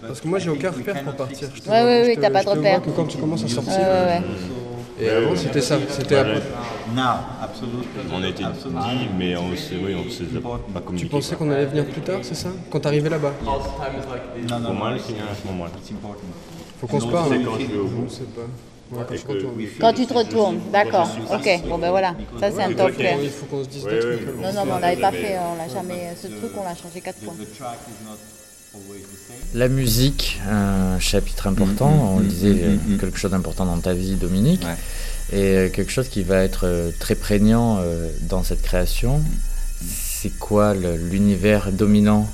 Parce que moi j'ai aucun repère pour partir. Je te Ouais, vois- ouais, je ouais, te- t'as pas de je te vois repère. que quand tu commences à sortir. Ouais, ouais, ouais. Et avant c'était ça, c'était après. ouais. Now, absolutely. On a été dit, mais on s'est, oui, on s'est pas communiqué. Tu pensais qu'on allait venir plus tard, c'est ça Quand t'arrivais là-bas Pour moi, le signal à ce moment-là. Faut qu'on se parle. c'est hein. quand je vais au bout. Je sais pas. Ouais, quand que-. Quand tu te retournes, d'accord. Ok, bon ben voilà. Ça c'est un top clair. Il faut qu'on se dise. Non, non, mais on l'avait pas fait, on l'a jamais. Ce truc, on l'a changé quatre fois. La musique, un chapitre important, Mm, on disait mm, euh, mm, mm. quelque chose d'important dans ta vie, Dominique, et euh, quelque chose qui va être euh, très prégnant euh, dans cette création. C'est quoi l'univers dominant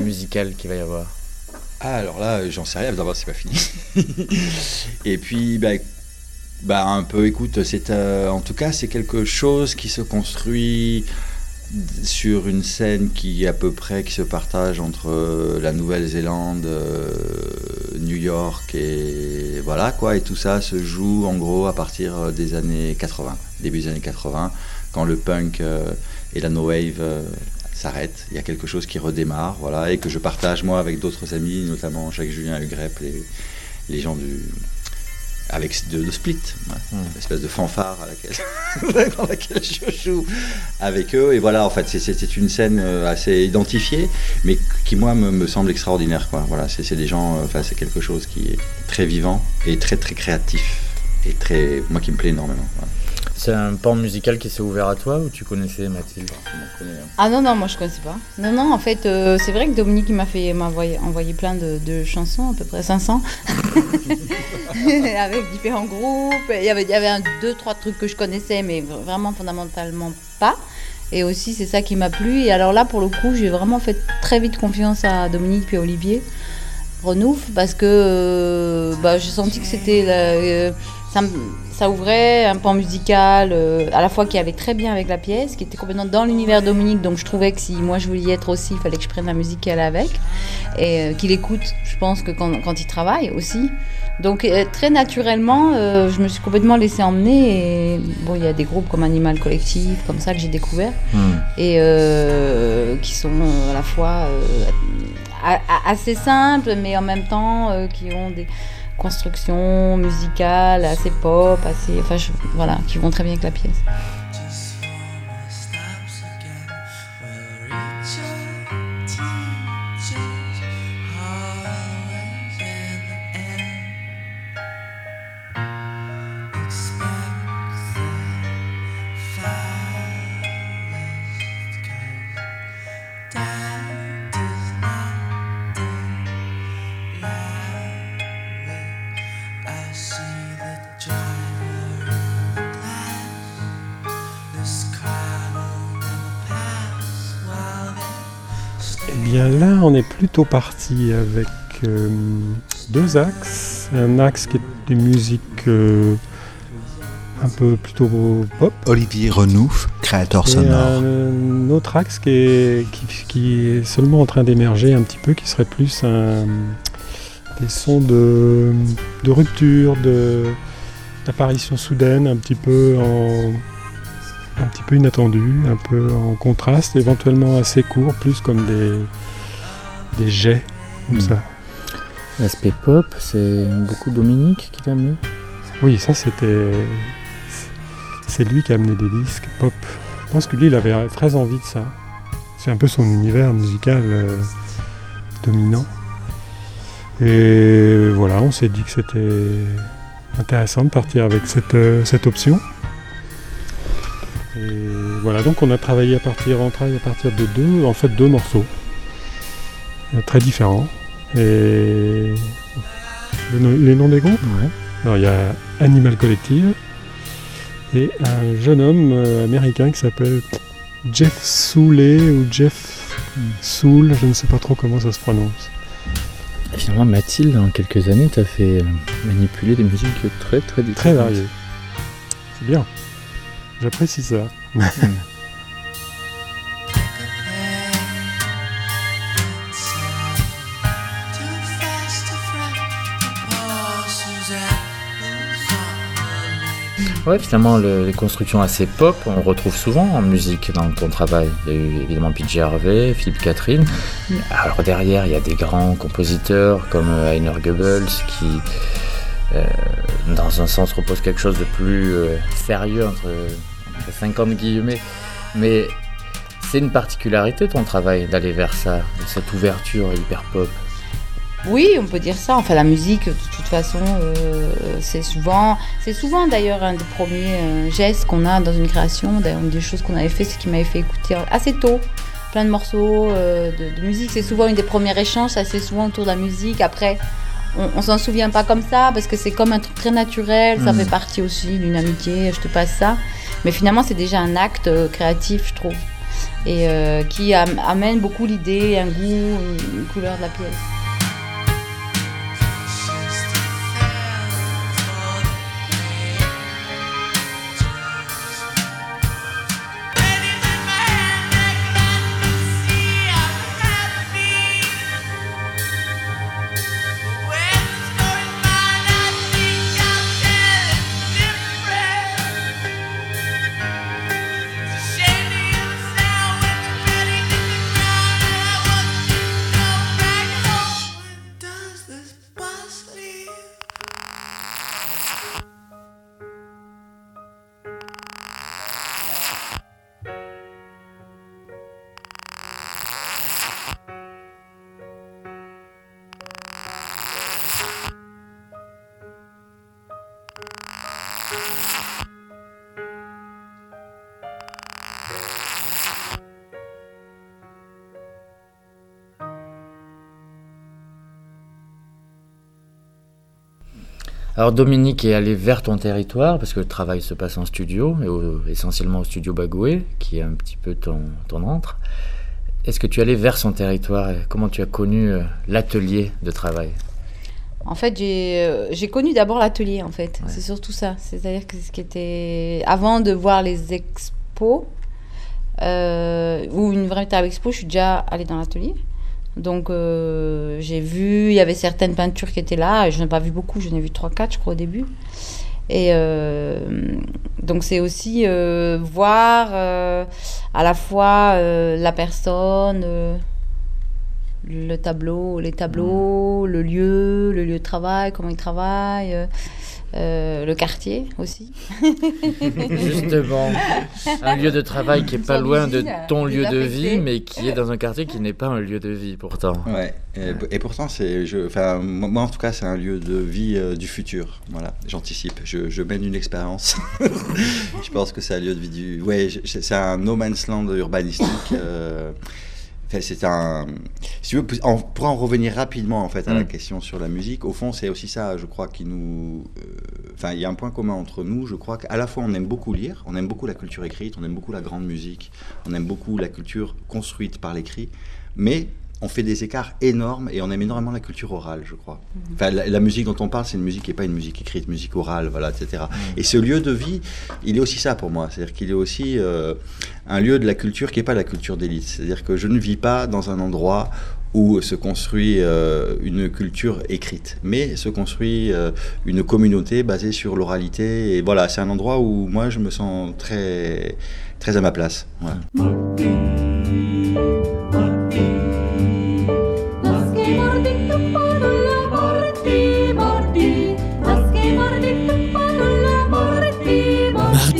musical qu'il va y avoir? Ah, alors là, j'en sais rien, d'abord, c'est pas fini. Et puis, bah, bah, un peu, écoute, c'est, euh, en tout cas, c'est quelque chose qui se construit sur une scène qui à peu près qui se partage entre euh, la Nouvelle-Zélande, euh, New York et voilà quoi. Et tout ça se joue en gros à partir euh, des années 80, début des années 80 quand le punk et la no wave s'arrêtent, il y a quelque chose qui redémarre voilà et que je partage moi avec d'autres amis notamment Jacques Julien Hugrep les les gens du avec de, de split, ouais. une espèce de fanfare à laquelle, dans laquelle je joue avec eux. Et voilà, en fait, c'est- une scène euh, assez identifiée, mais qui, moi, me, me semble extraordinaire. Quoi. Voilà, c'est des gens, euh, enfin, c'est quelque chose qui est très vivant et très, très créatif. Et très, moi, qui me plaît énormément. voilà. C'est un pan musical qui s'est ouvert à toi ou tu connaissais Mathilde? Ah non, non, moi je connaissais pas. Non, non, en fait, euh, c'est vrai que Dominique m'a fait envoyé, envoyé plein de, de chansons, à peu près 500, avec différents groupes. Il y avait, il y avait un, deux, trois trucs que je connaissais, mais vraiment fondamentalement pas. Et aussi, c'est ça qui m'a plu. Et alors là, pour le coup, j'ai vraiment fait très vite confiance à Dominique puis à Olivier Renouf parce que euh, bah, j'ai senti que c'était euh, ça, ouvrait un pan musical euh, à la fois qui allait très bien avec la pièce, qui était complètement dans l'univers Dominique, donc je trouvais que si moi je voulais y être aussi, il fallait que je prenne la musique qui allait avec, et euh, qu'il écoute, je pense que quand, quand il travaille aussi. Donc euh, très naturellement, je me suis complètement laissée emmener, et bon, il y a des groupes comme Animal Collectif, comme ça que j'ai découvert, Hmm. et qui sont à la fois assez simples, mais en même temps qui ont des constructions musicales assez pop, assez, enfin voilà, qui vont très bien avec la pièce. Plutôt parti avec euh, deux axes. Un axe qui est des musiques euh, un peu plutôt pop. Olivier Renouf, créateur Et sonore. un autre axe qui est, qui, qui est seulement en train d'émerger un petit peu, qui serait plus un, des sons de, de rupture, de, d'apparition soudaine, un petit peu en un petit peu inattendu, un peu en contraste, éventuellement assez court, plus comme des, des jets comme Hmm. ça. L'aspect pop, c'est beaucoup Dominique qui t'a amené? Oui, ça c'était. C'est lui qui a amené des disques pop. Je pense que lui, il avait très envie de ça. C'est un peu son univers musical euh, dominant. Et voilà, on s'est dit que c'était intéressant de partir avec cette, euh, cette option. Et voilà, donc on a travaillé à partir, on travaille à partir de deux, en fait deux morceaux, très différents. Et les noms des groupes? Alors il y a Animal Collective et un jeune homme euh, américain qui s'appelle Jeff Souley ou Jeff Soul, je ne sais pas trop comment ça se prononce. Finalement, Mathilde, en quelques années, t'as fait euh, manipuler des musiques très très différentes. Très varié. C'est bien. J'apprécie ça. Ouais, finalement, le- les constructions assez pop, on retrouve souvent en musique dans ton travail. Il y a eu évidemment PJ Harvey, Philippe Catherine. Alors derrière, il y a des grands compositeurs comme euh, Heiner Goebbels qui, euh, dans un sens, repose quelque chose de plus euh, sérieux entre, entre 50 guillemets. Mais c'est une particularité de ton travail d'aller vers ça, cette ouverture hyper pop. Oui, on peut dire ça. Enfin, la musique, de toute façon, euh, c'est souvent, c'est souvent d'ailleurs un des premiers euh, gestes qu'on a dans une création. D'ailleurs, une des choses qu'on avait fait, c'est qu'il m'avait fait écouter assez tôt plein de morceaux euh, de, de musique. C'est souvent une des premiers échanges, ça c'est souvent autour de la musique. Après, on, on s'en souvient pas comme ça parce que c'est comme un truc très naturel. Ça Mhm. fait partie aussi d'une amitié. Je te passe ça. Mais finalement, c'est déjà un acte créatif, je trouve, et qui am- amène beaucoup l'idée, un goût, une couleur de la pièce. Alors Dominique est allé vers ton territoire parce que le travail se passe en studio, et au- essentiellement au studio Bagoué, qui est un petit peu ton, ton antre. Est-ce que tu es allé vers son territoire et Comment tu as connu euh, l'atelier de travail? En fait, j'ai euh, j'ai connu d'abord l'atelier, en fait. C'est surtout ça. C'est-à-dire que ce qui était... Avant de voir les expos, euh, ou une véritable expo, je suis déjà allée dans l'atelier. Donc, euh, j'ai vu, il y avait certaines peintures qui étaient là. et Je n'ai pas vu beaucoup, j'en ai vu 3-4, je crois, au début. Et euh, donc, c'est aussi euh, voir à la fois la personne, le tableau, les tableaux, le lieu, le lieu de travail, comment il travaille, euh, le quartier aussi. Justement, un lieu de travail qui est pas loin de ton lieu de vie, mais qui est dans un quartier qui n'est pas un lieu de vie pourtant. Ouais. Et, et pourtant, c'est, je, enfin, moi en tout cas, c'est un lieu de vie euh, du futur. Voilà, j'anticipe. Je, je mène une expérience. je pense que c'est un lieu de vie du. Ouais, c'est un no man's land urbanistique. euh, enfin, c'est un. Si tu veux, on pourra en revenir rapidement en fait à la Mm. question sur la musique. Au fond, c'est aussi ça, je crois, qui nous. euh, Enfin, il y a un point commun entre nous. Je crois qu'à la fois, on aime beaucoup lire, on aime beaucoup la culture écrite, on aime beaucoup la grande musique, on aime beaucoup la culture construite par l'écrit, mais on fait des écarts énormes et on aime énormément la culture orale, je crois. Enfin, la, la musique dont on parle, c'est une musique qui n'est pas une musique écrite, musique orale, voilà, etc. Et ce lieu de vie, il est aussi ça pour moi. C'est-à-dire qu'il est aussi euh, un lieu de la culture qui n'est pas la culture d'élite. C'est-à-dire que je ne vis pas dans un endroit où se construit euh, une culture écrite, mais se construit euh, une communauté basée sur l'oralité. Et voilà, c'est un endroit où moi je me sens très, très à ma place. Voilà.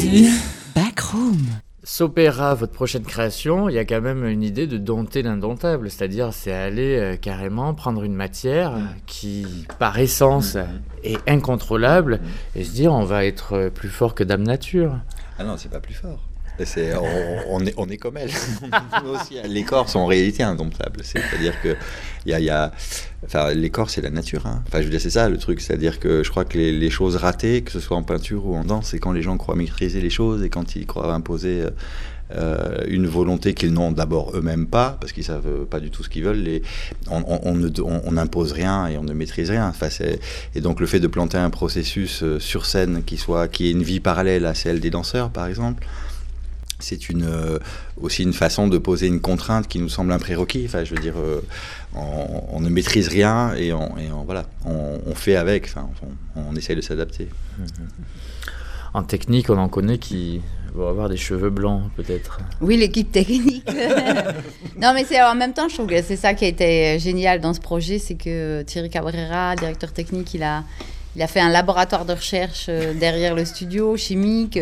Mardi, Backroom. S'opéra, votre prochaine création, il y a quand même une idée de dompter l'indomptable, c'est-à-dire c'est aller euh, carrément prendre une matière qui, par essence, est incontrôlable et se dire on va être plus fort que Dame Nature. Ah non, c'est pas plus fort. On, on est, on est comme elle. Nous aussi, les corps sont en réalité indomptables. C'est-à-dire que y a, y a- enfin, les corps, c'est la nature. hein. Enfin, je veux dire, c'est ça le truc. C'est-à-dire que je crois que les, les choses ratées, que ce soit en peinture ou en danse, c'est quand les gens croient maîtriser les choses et quand ils croient imposer euh, euh, une volonté qu'ils n'ont d'abord eux-mêmes pas, parce qu'ils savent pas du tout ce qu'ils veulent. Les, on, ne- n'impose rien et on ne maîtrise rien. Enfin, et donc le fait de planter un processus euh, sur scène qui soit, qui ait une vie parallèle à celle des danseurs, par exemple c'est une, euh, aussi une façon de poser une contrainte qui nous semble un prérequis. Enfin, je veux dire, euh, on, on ne maîtrise rien et on, et on- voilà, on, on fait avec. Enfin, on, on essaye de s'adapter. En technique, on en connaît qui vont avoir des cheveux blancs, peut-être. Oui, l'équipe technique. non, mais c'est en même temps, je trouve que c'est ça qui a été génial dans ce projet, c'est que Thierry Cabrera, directeur technique, il a, il a fait un laboratoire de recherche euh, derrière le studio, chimique.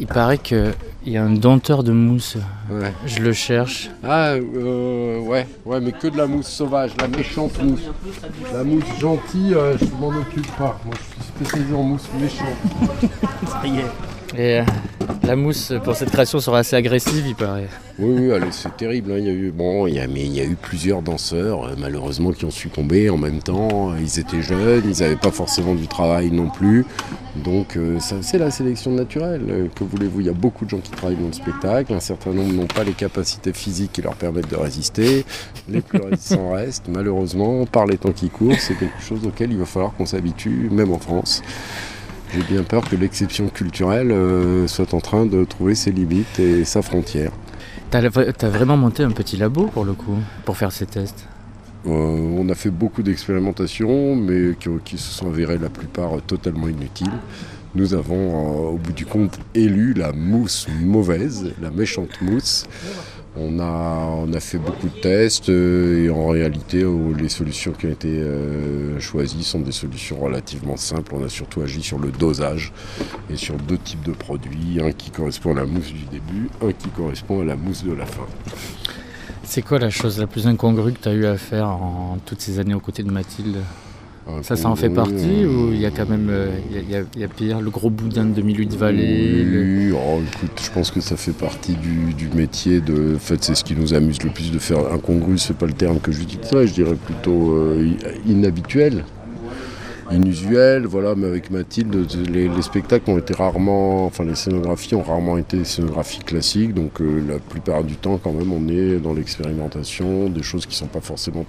Il paraît qu'il y a un dompteur de mousse. Ouais. Je le cherche. Ah, euh, ouais, ouais, mais que de la mousse sauvage, la méchante mousse. La mousse gentille, euh, je m'en occupe pas. Moi, je suis spécialisé en mousse méchante. Ça y est. Et euh, la mousse pour cette création sera assez agressive, il paraît. Oui, c'est terrible. hein. Il y a eu, bon, il y a, il y a eu plusieurs danseurs, euh, malheureusement, qui ont succombé en même temps. Ils étaient jeunes, ils n'avaient pas forcément du travail non plus. Donc, euh, c'est la sélection naturelle. Que voulez-vous Il y a beaucoup de gens qui travaillent dans le spectacle. Un certain nombre n'ont pas les capacités physiques qui leur permettent de résister. Les plus résistants restent, malheureusement, par les temps qui courent. C'est quelque chose auquel il va falloir qu'on s'habitue, même en France. J'ai bien peur que l'exception culturelle euh, soit en train de trouver ses limites et sa frontière. T'as as vraiment monté un petit labo pour le coup, pour faire ces tests? Euh, on a fait beaucoup d'expérimentations, mais qui, qui se sont avérées la plupart totalement inutiles. Nous avons, euh, au bout du compte, élu la mousse mauvaise, la méchante mousse. On a, fait beaucoup de tests euh, et en réalité, euh, les solutions qui ont été euh, choisies sont des solutions relativement simples. On a surtout agi sur le dosage et sur deux types de produits, un qui correspond à la mousse du début, un qui correspond à la mousse de la fin. C'est quoi la chose la plus incongrue que tu as eu à faire en toutes ces années aux côtés de Mathilde? Ça, ça en fait partie ou il y a quand même euh, il y a- il y, pire, le gros boudin de 2008 Vallée le- Oui, oh, écoute, je pense que ça fait partie du, du métier. De, en fait, c'est ce qui nous amuse le plus de faire. Incongru, c'est pas le terme que j'utiliserais, je dirais plutôt euh, inhabituel, inusuel. Voilà, mais avec Mathilde, les, les spectacles ont été rarement, enfin les scénographies ont rarement été des scénographies classiques. Donc euh, la plupart du temps, quand même, on est dans l'expérimentation, des choses qui sont pas forcément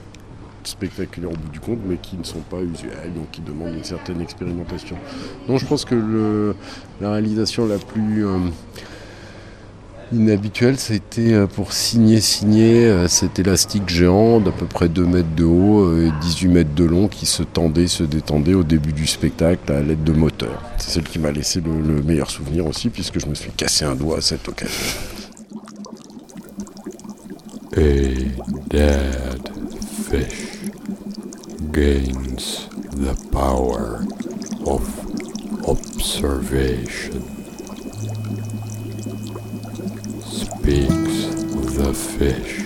spectaculaires au bout du compte, mais qui ne sont pas usuels, donc qui demandent une certaine expérimentation. Donc je pense que la réalisation la plus euh, inhabituelle, c'était euh, pour signer, signer euh, cet élastique géant d'à peu près 2 mètres de haut euh, et 18 mètres de long qui se tendait, se détendait au début du spectacle à l'aide de moteurs. C'est celle qui m'a laissé le, le meilleur souvenir aussi, puisque je me suis cassé un doigt à cette occasion. A dead fish gains the power of observation. Speaks the fish.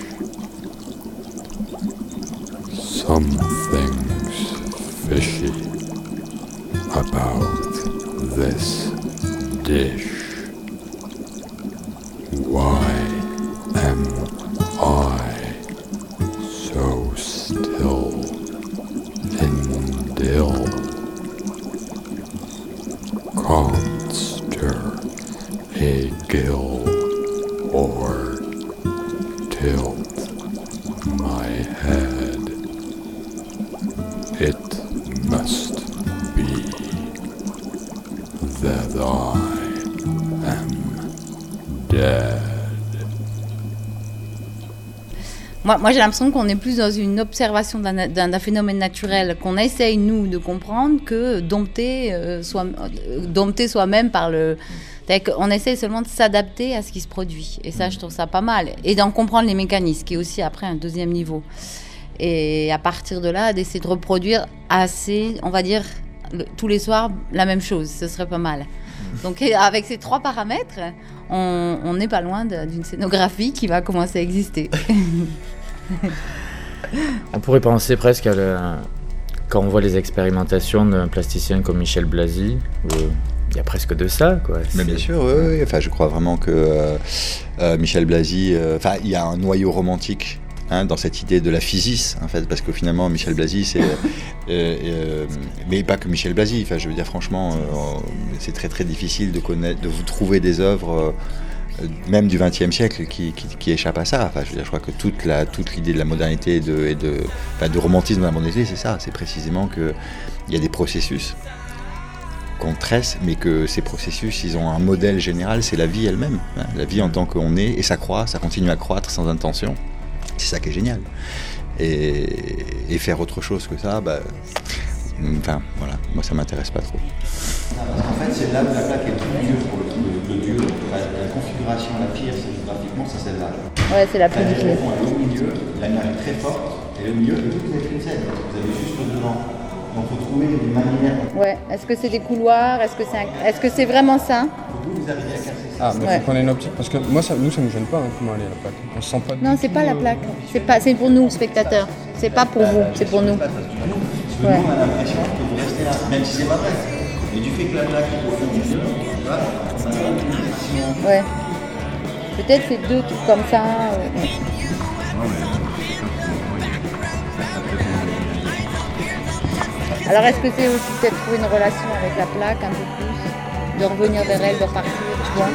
Something's fishy about this dish. Why am I and ill? Moi, j'ai l'impression qu'on est plus dans une observation d'un phénomène naturel qu'on essaye, nous, de comprendre que dompter euh, soit, euh, dompter soi-même par le. Qu'on essaye seulement de s'adapter à ce qui se produit. Et ça, je trouve ça pas mal. Et d'en comprendre les mécanismes, qui est aussi après un deuxième niveau. Et à partir de là, d'essayer de reproduire assez, on va dire, tous les soirs, la même chose. Ce serait pas mal. Donc avec ces trois paramètres, on on n'est pas loin d'une scénographie qui va commencer à exister. On pourrait penser presque à le- quand on voit les expérimentations d'un plasticien comme Michel Blasi, il y a presque de ça. Quoi. Mais bien sûr, oui, oui. Enfin, je crois vraiment que euh, euh, Michel Blasi, euh, enfin, il y a un noyau romantique hein, dans cette idée de la physis, en fait, parce que finalement, Michel Blasi, c'est, euh, euh, mais pas que Michel Blasi. Enfin, je veux dire, franchement, euh, c'est très très difficile de connaître, de vous trouver des œuvres. Euh, même du XXe siècle qui, échappent à ça. Enfin, je, crois que toute l'idée de la modernité et de, romantisme de la modernité, c'est ça. C'est précisément qu'il y a des processus qu'on tresse, mais que ces processus, ils ont un modèle général, c'est la vie elle-même. hein, la vie en tant qu'on est, et ça croît, ça continue à croître sans intention. C'est ça qui est génial. Et, faire autre chose que ça, bah, voilà, moi ça m'intéresse pas trop. En fait, c'est là la plaque est plus pour le, le, le dur. La, la configuration la pire scénographiquement, c'est celle-là. Ouais, c'est la plus Elle est difficile. au milieu, la lumière est très forte, et au milieu, vous n'avez qu'une scène, vous avez juste le devant. Donc, il faut trouver une manière. Ouais. Est-ce que c'est des couloirs? Est-ce que c'est un- est-ce que c'est vraiment ça? Vous, vous arrivez à casser ça. Ah, mais Ouais. faut qu'on ait une optique parce que moi, ça, nous, ça nous gêne pas hein, comment aller à la plaque. On se sent pas. Non, c'est pas la plaque. C'est pas, c'est pour nous, spectateurs. C'est pas pour vous, c'est pour nous. Parce que Ouais. nous, on a l'impression que vous restez là, même si c'est pas vrai. Et du fait que la plaque est au fond du milieu, voilà, on a l'impression. Ouais. Peut-être c'est deux trucs comme ça. euh. Alors est-ce que c'est aussi peut-être trouver une relation avec la plaque un peu plus De revenir vers elle, de repartir, tu vois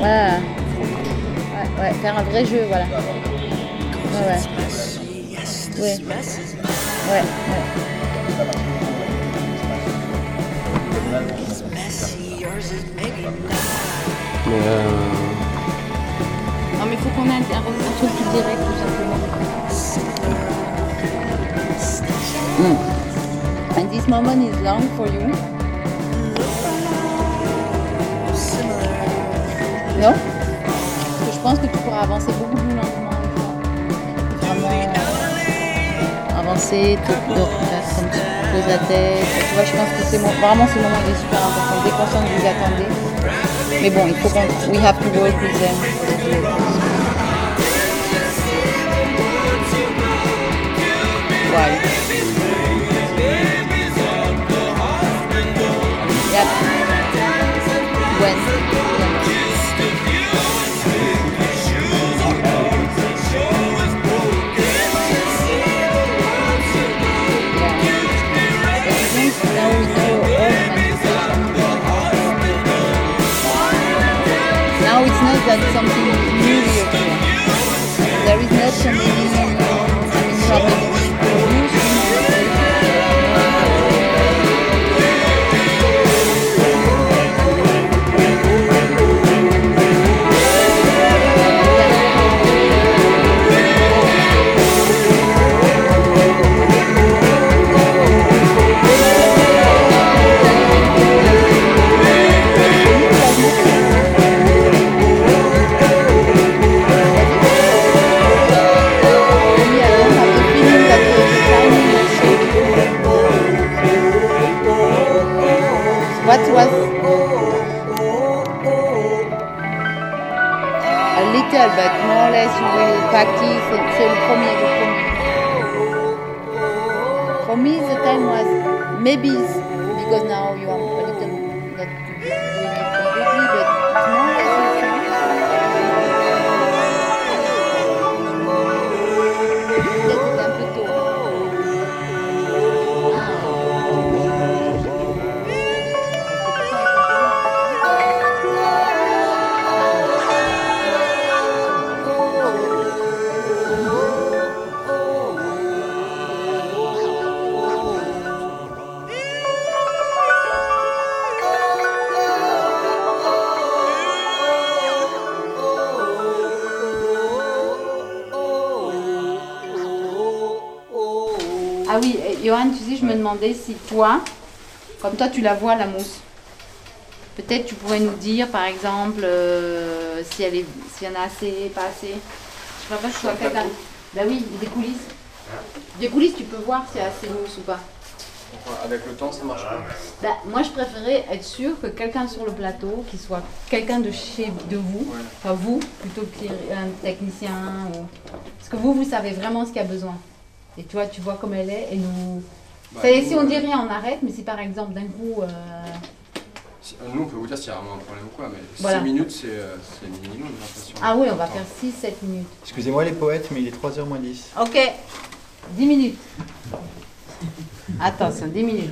Ouais. Ouais, ouais, faire un vrai jeu, voilà. Ouais, ouais. Ouais. Ouais, ouais. Mais euh, Non, mais il faut qu'on ait un, truc plus direct, tout simplement. Mm. And this moment is long for you. Non? Parce que je pense que tu pourras avancer beaucoup plus lentement. Vraiment euh, avancer, te, te comme tu poses la tête. Tu vois, je pense que c'est vraiment ce moment il est super important. Dès qu'on sent que vous attendez. Mais bon, il faut qu'on. We have to work with them. Right. Yep. When? Done something really okay. There is not little but more or less will practice c'est le premier le for me the time was maybe because now si toi, comme toi tu la vois la mousse, peut-être tu pourrais nous dire par exemple euh, si elle est, s'il y en a assez, pas assez. Je sais pas si tu vois quelqu'un. Bah oui, des coulisses. Des coulisses, tu peux voir s'il y a assez de mousse ou pas. Avec le temps, ça marche pas. Bah, moi, je préférais être sûr que quelqu'un sur le plateau, qui soit quelqu'un de chez de vous, enfin vous, plutôt qu'un technicien. Ou... Parce que vous, vous savez vraiment ce qu'il y a besoin. Et toi, tu vois comme elle est, et nous. Bah, nous, si on euh, dit rien, on arrête, mais si par exemple d'un coup. euh, Si- euh, Nous, on peut vous dire s'il y a vraiment un problème ou quoi, mais Voilà. 6 minutes, c'est euh, c'est le minimum, j'ai l'impression. Ah oui, on va Attends. faire 6-7 minutes. Excusez-moi les poètes, mais il est 3h moins 10. Ok, 10 minutes. Attention, 10 minutes.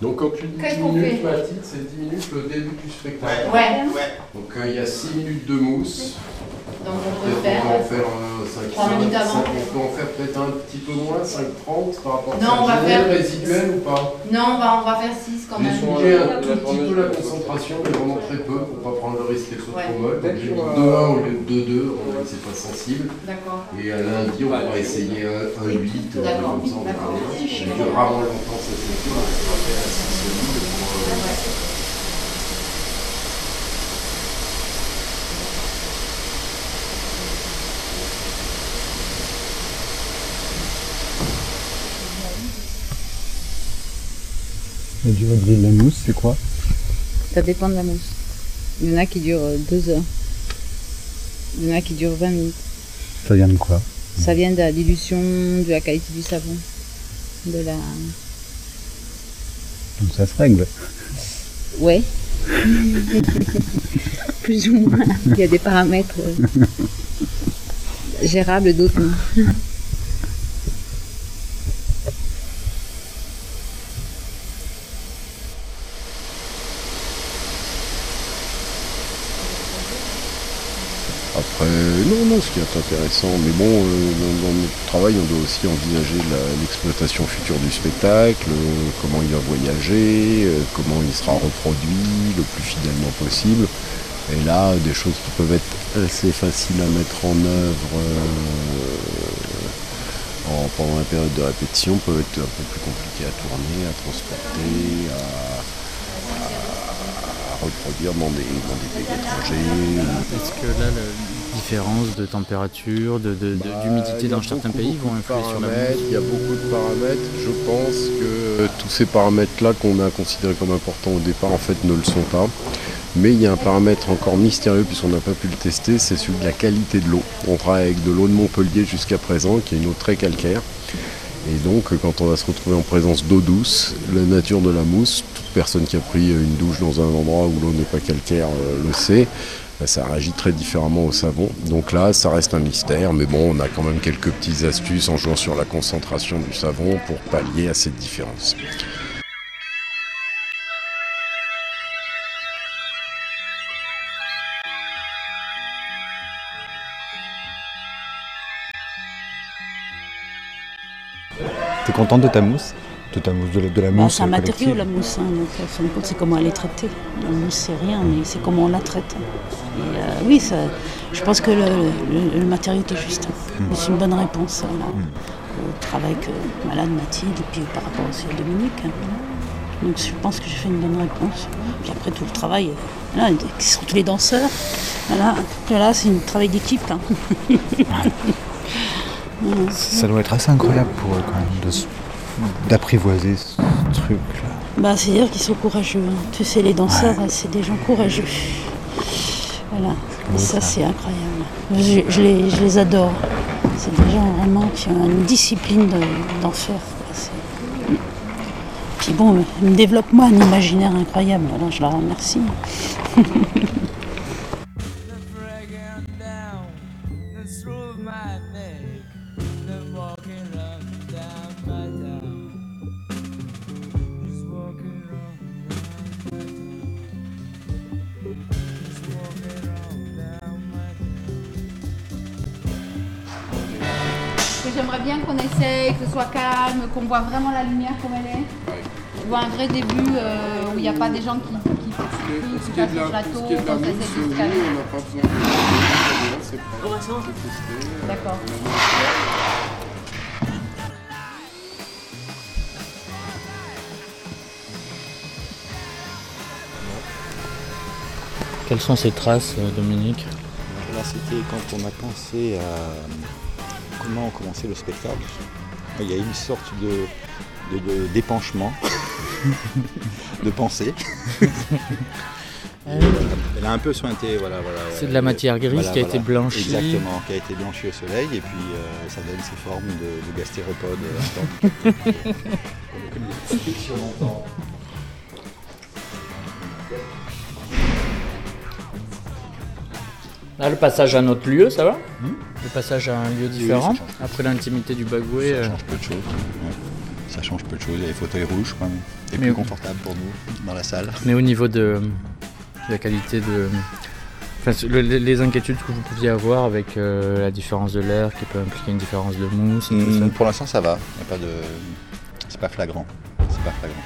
Donc quand tu dis Qu'est-ce 10 qu'on minutes, fait Mathilde, c'est 10 minutes le début du spectacle. Ouais. Donc euh, il y a 6 minutes de mousse. Donc on peut faire. on peut en faire euh, 5 Trois minutes avant. On peut en faire peut-être un petit peu moins, 5-30 par rapport à Non, on va faire- résiduel ou pas? Non, on va, on va faire 6 quand même. Descendez un tout petit peu la concentration, mais vraiment très peu, pour pas prendre le risque qu'elle trop molle. Donc j'ai mis D'accord. 2-1 au lieu de 2-2, on voit que c'est pas sensible. D'accord. Et à lundi, on va essayer un, un 8, euh, D'accord. durera vraiment longtemps cette lecture, on va faire assez solide pour, La durée de la mousse, c'est quoi Ça dépend de la mousse. Il y en a qui durent 2 heures. Il y en a qui durent 20 minutes. Ça vient de quoi Ça vient de la dilution, de la qualité du savon. De la. Donc ça se règle. Ouais. Plus ou moins. Il y a des paramètres euh, gérables, d'autres non. Après, non, non, ce qui est intéressant, mais bon, euh, dans, notre travail, on doit aussi envisager l'exploitation future du spectacle, euh, comment il va voyager, euh, comment il sera reproduit le plus fidèlement possible. Et là, des choses qui peuvent être assez faciles à mettre en œuvre euh, en- pendant la période de répétition peuvent être un peu plus compliquées à tourner, à transporter, à, reproduire dans des, pays étrangers. Différence de température, de- de- de- d'humidité a dans certains pays vont de influer sur la Il y a beaucoup de paramètres. Je pense que tous ces paramètres-là qu'on a considérés comme importants au départ, en fait, ne le sont pas. Mais il y a un paramètre encore mystérieux puisqu'on n'a pas pu le tester, c'est celui de la qualité de l'eau. On travaille avec de l'eau de Montpellier jusqu'à présent, qui est une eau très calcaire. Et donc, quand on va se retrouver en présence d'eau douce, la nature de la mousse, toute personne qui a pris une douche dans un endroit où l'eau n'est pas calcaire euh, le sait, bah, ça réagit très différemment au savon. Donc là, ça reste un mystère, mais bon, on a quand même quelques petites astuces en jouant sur la concentration du savon pour pallier à cette différence. T'es contente de ta mousse? De ta mousse, de la, de la Bah, c'est un matériau collective la mousse, hein, donc en fin de compte c'est comment elle est traitée. La mousse c'est rien, mais c'est comment on la traite. Et euh, oui, ça, je pense que le, le- le matériau était juste. Mm. C'est une bonne réponse voilà, au travail que Malade Mathilde et puis par rapport aussi à Dominique. hein. Donc je pense que j'ai fait une bonne réponse. Puis après tout le travail, euh, voilà, qui sont tous les danseurs. Voilà, c'est un travail d'équipe. hein. Ça doit être assez incroyable pour eux quand même de se- d'apprivoiser ce truc-là. Bah, c'est-à-dire qu'ils sont courageux. hein. Tu sais, les danseurs, c'est des gens courageux. Voilà. Et ça, c'est incroyable. Je, je les, je les adore. C'est des gens vraiment qui ont une discipline de-. C'est- Puis bon, ils me développent moi un imaginaire incroyable. Alors je leur remercie. qu'on voit vraiment la lumière comme elle est. On voit un vrai début euh, où il n'y a pas des gens qui, qui, qui, qui passent sur qui la nous, se calmer. on n'a pas besoin de c'est prêt. D'accord. Quelles sont ces traces, euh, Dominique Là, c'était quand on a pensé à comment commencer le spectacle. Il y a une sorte de, de- de- d'épanchement, de pensée. Elle a un peu sointé, voilà, voilà. C'est de la matière grise Voilà, qui a voilà. été blanchie. Exactement, qui a été blanchie au soleil et puis euh, ça donne ces formes de, de gastéropodes. euh, Là, le passage à un autre lieu, ça va Hmm Le passage à un lieu différent, après l'intimité du bagoué. Ça euh, change peu de choses. ouais. Ça change peu de choses. Il y a les fauteuils rouges quand même. C'est Mais- plus confortable pour nous dans la salle. Mais au niveau de, de la qualité de. Enfin, le- les, inquiétudes que vous pouviez avoir avec euh, la différence de l'air qui peut impliquer une différence de mousse et tout ça. Hmm, Pour l'instant, ça va. Il y a pas de. C'est pas flagrant. C'est pas flagrant.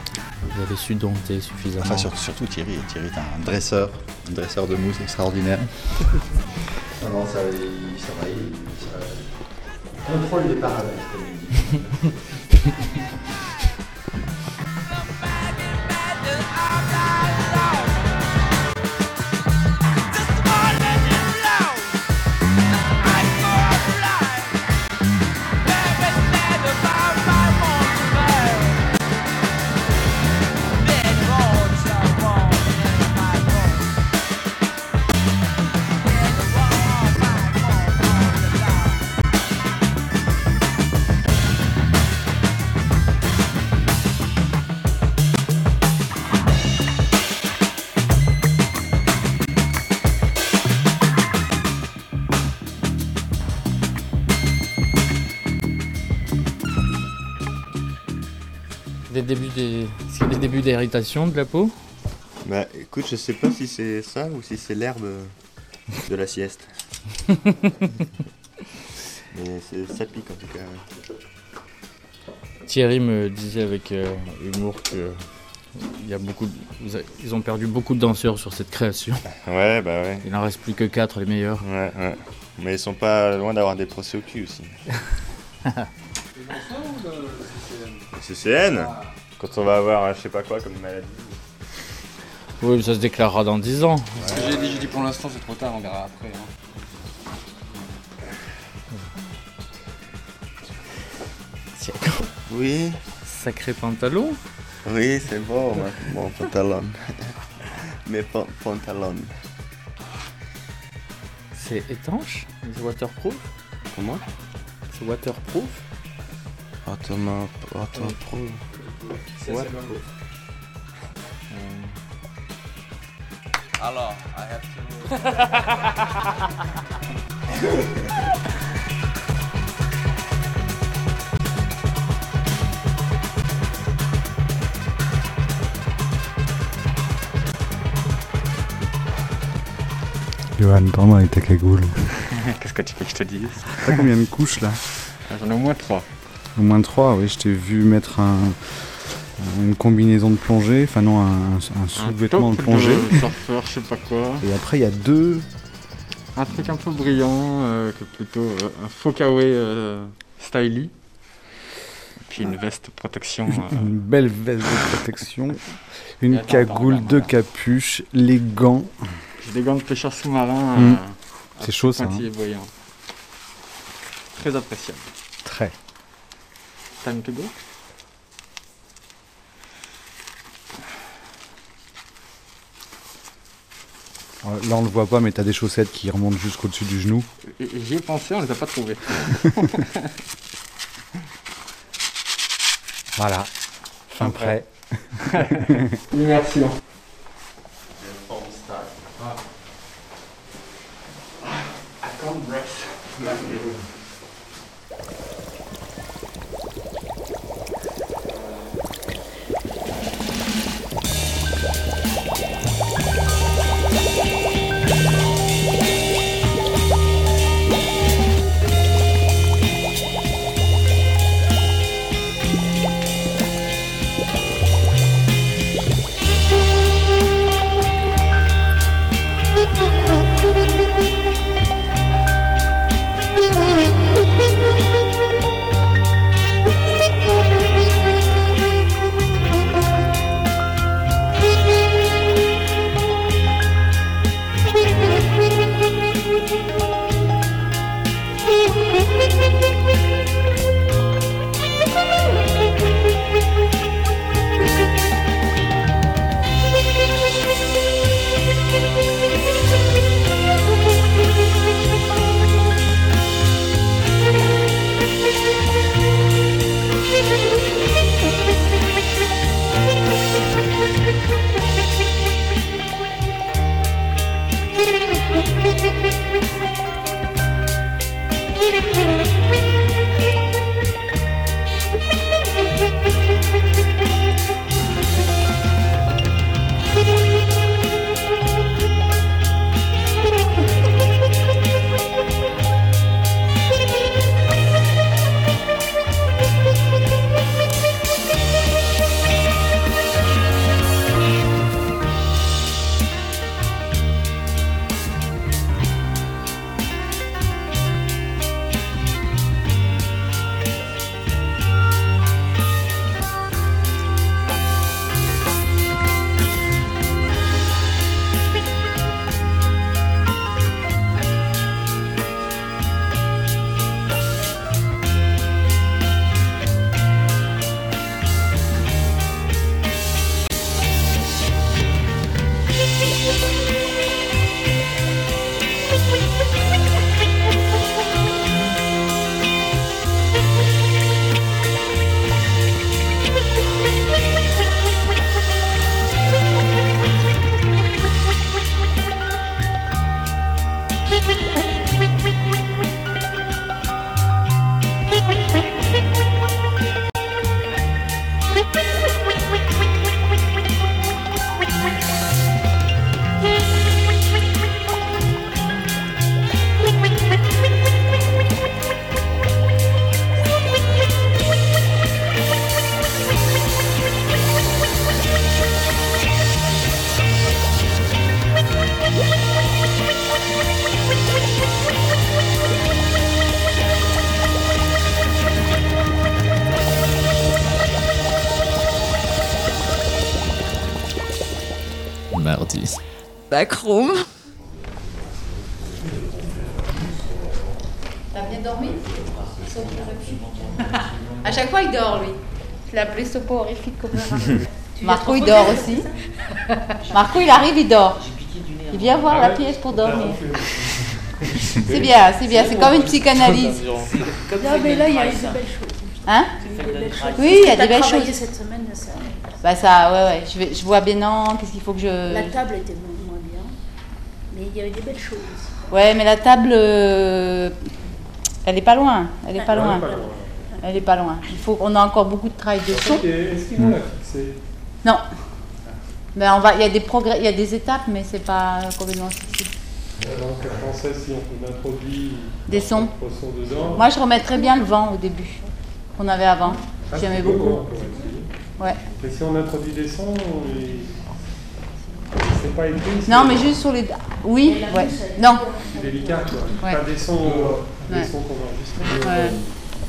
Vous avez su dompter suffisamment. Enfin, sur- surtout Thierry. Thierry est un dresseur, un dresseur de mousse extraordinaire. non, non, ça, il, ça va. Il, ça contrôle les paramètres. débuts des... a des débuts d'irritation de la peau Bah écoute, je sais pas si c'est ça ou si c'est l'herbe de la sieste. Mais c'est- ça pique en tout cas. Thierry me disait avec euh, humour que il y a beaucoup de- ils ont perdu beaucoup de danseurs sur cette création. Ouais, bah ouais. Il en reste plus que 4 les meilleurs. Ouais, ouais. Mais ils sont pas loin d'avoir des procès au cul aussi. CCN Quand on va avoir je sais pas quoi comme maladie. Oui, mais ça se déclarera dans 10 ans. Ce que j'ai dit, j'ai dit pour l'instant, c'est trop tard, on verra après. hein. Oui. Sacré pantalon. Oui, c'est bon, ouais, mon pantalon. Mes pan- pantalons. C'est étanche C'est waterproof Comment? C'est waterproof Automa- Waterproof. C'est What? assez Alors, I have to. Johan, prends-moi avec ta cagoule. Qu'est-ce que tu veux que je te dise? T'as combien de couches là? J'en ai au moins trois. Au moins trois, oui. Je t'ai vu mettre un, une combinaison de plongée, enfin non, un, un sous-vêtement de plongée. de surfeur, je sais pas quoi. Et après, il y a deux. Un truc un peu brillant, euh, que plutôt euh, un faux kawaii euh, styly. Et puis une veste protection. euh, Une belle veste de protection, une attends, cagoule, attends, deux capuches, les gants. Des gants de pêcheur sous-marin. Mm. euh, C'est chaud, ça, hein. Très appréciable. Très. Time to go Alors Là, on le voit pas, mais t'as des chaussettes qui remontent jusqu'au-dessus du genou. Et- et J'y ai pensé, on les a pas trouvées. Voilà. Fin prêt. Immersion. Backroom. T'as bien dormi? À chaque fois, il dort, lui. Je l'ai appelé soporifique comme Marco, il dort aussi. Marco, il arrive, il dort. Il vient voir la pièce pour dormir. C'est bien, c'est bien. C'est comme une psychanalyse. Non, mais là, il y a eu de belles choses. Hein des. Oui, il y a des belles choses. cette semaine, ça. Bah ça, ouais, ouais. Je, vais, je vois bien, non, qu'est-ce qu'il faut que je... La table était mais il y avait des belles choses. Ouais, mais la table, euh, elle est pas loin. Elle est pas loin. Elle est pas loin. Il faut, on a encore beaucoup de travail de son. Est-ce qu'ils vont la fixer? Non. Ben on va, il y a des progrès, il y a des étapes, mais c'est pas complètement fixé. Donc en français, si on introduit Des sons. dedans. Moi, je remettrais bien le vent au début. qu'on avait avant. Ah, J'aimais beau, beaucoup. essayer. Ouais. Mais si on introduit des sons, et... c'est pas écrit. Non, mais juste sur les. Oui, ouais. Non. C'est délicat, quoi. Ouais. Pas des sons, des Ouais. sons qu'on enregistre. Ouais.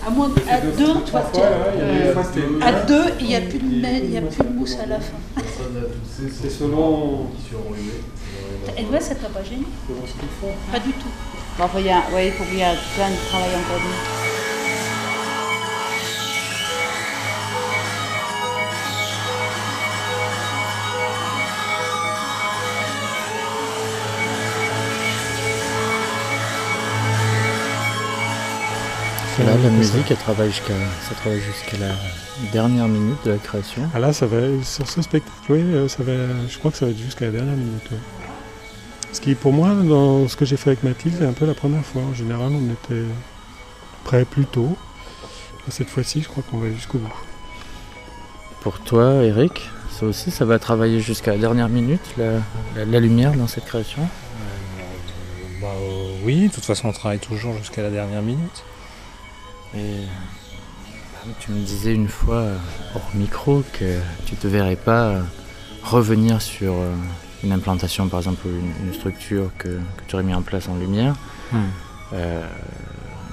À moins à deux- deux, toi, fois, là, y des fois, c'était- à deux, il n'y a plus de il n'y a plus de mousse à la fin. C'est selon. Et ouais, ça t'a pas gêné. Pas du tout. Bon, enfin, il y a, ouais, il faut qu'il y a plein de travail encore. Là, la musique, elle travaille jusqu'à, ça travaille jusqu'à la dernière minute de la création. Ah là, ça va sur ce spectacle, oui, euh, ça va, je crois que ça va être jusqu'à la dernière minute. ouais. Ce qui, pour moi, dans ce que j'ai fait avec Mathilde, c'est un peu la première fois. En général, on était prêt plus tôt. Cette fois-ci, je crois qu'on va jusqu'au bout. Pour toi, Eric, ça aussi, ça va travailler jusqu'à la dernière minute, la, la- la lumière dans cette création? Bah, euh, oui, de toute façon, on travaille toujours jusqu'à la dernière minute. Et tu me disais une fois, euh, hors micro, que tu te verrais pas euh, revenir sur euh, une implantation, par exemple, une, une structure que, que tu aurais mis en place en lumière. Hmm. Euh,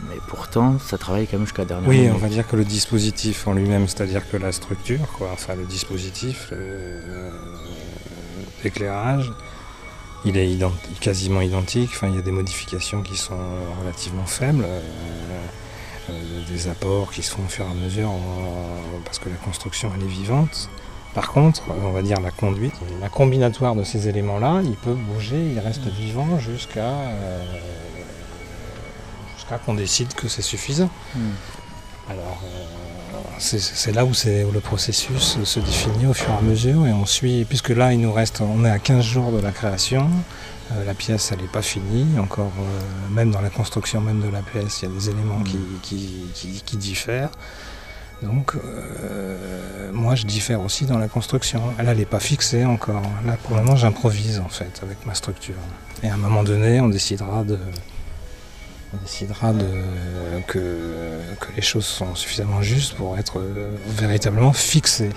mais pourtant, ça travaille quand même jusqu'à la dernière Oui, minute. on va dire que le dispositif en lui-même, c'est-à-dire que la structure, quoi, enfin le dispositif, l'éclairage, il est quasiment identique. Enfin, il y a des modifications qui sont relativement faibles, euh, des apports qui se font au fur et à mesure parce que la construction elle est vivante. Par contre, on va dire la conduite, la combinatoire de ces éléments-là, il peut bouger, il reste vivant jusqu'à euh, jusqu'à qu'on décide que c'est suffisant. Hmm. Alors, euh, c'est là où, où le processus se définit au fur et à mesure et on suit, puisque là il nous reste, on est à 15 jours de la création, euh, la pièce elle n'est pas finie, encore euh, même dans la construction même de la pièce, il y a des éléments qui, qui- qui- qui diffèrent. Donc euh, moi je diffère aussi dans la construction. Elle elle n'est pas fixée encore. Là pour le moment j'improvise en fait avec ma structure. Et à un moment donné on décidera de, on décidera de, que, que les choses sont suffisamment justes pour être véritablement fixées.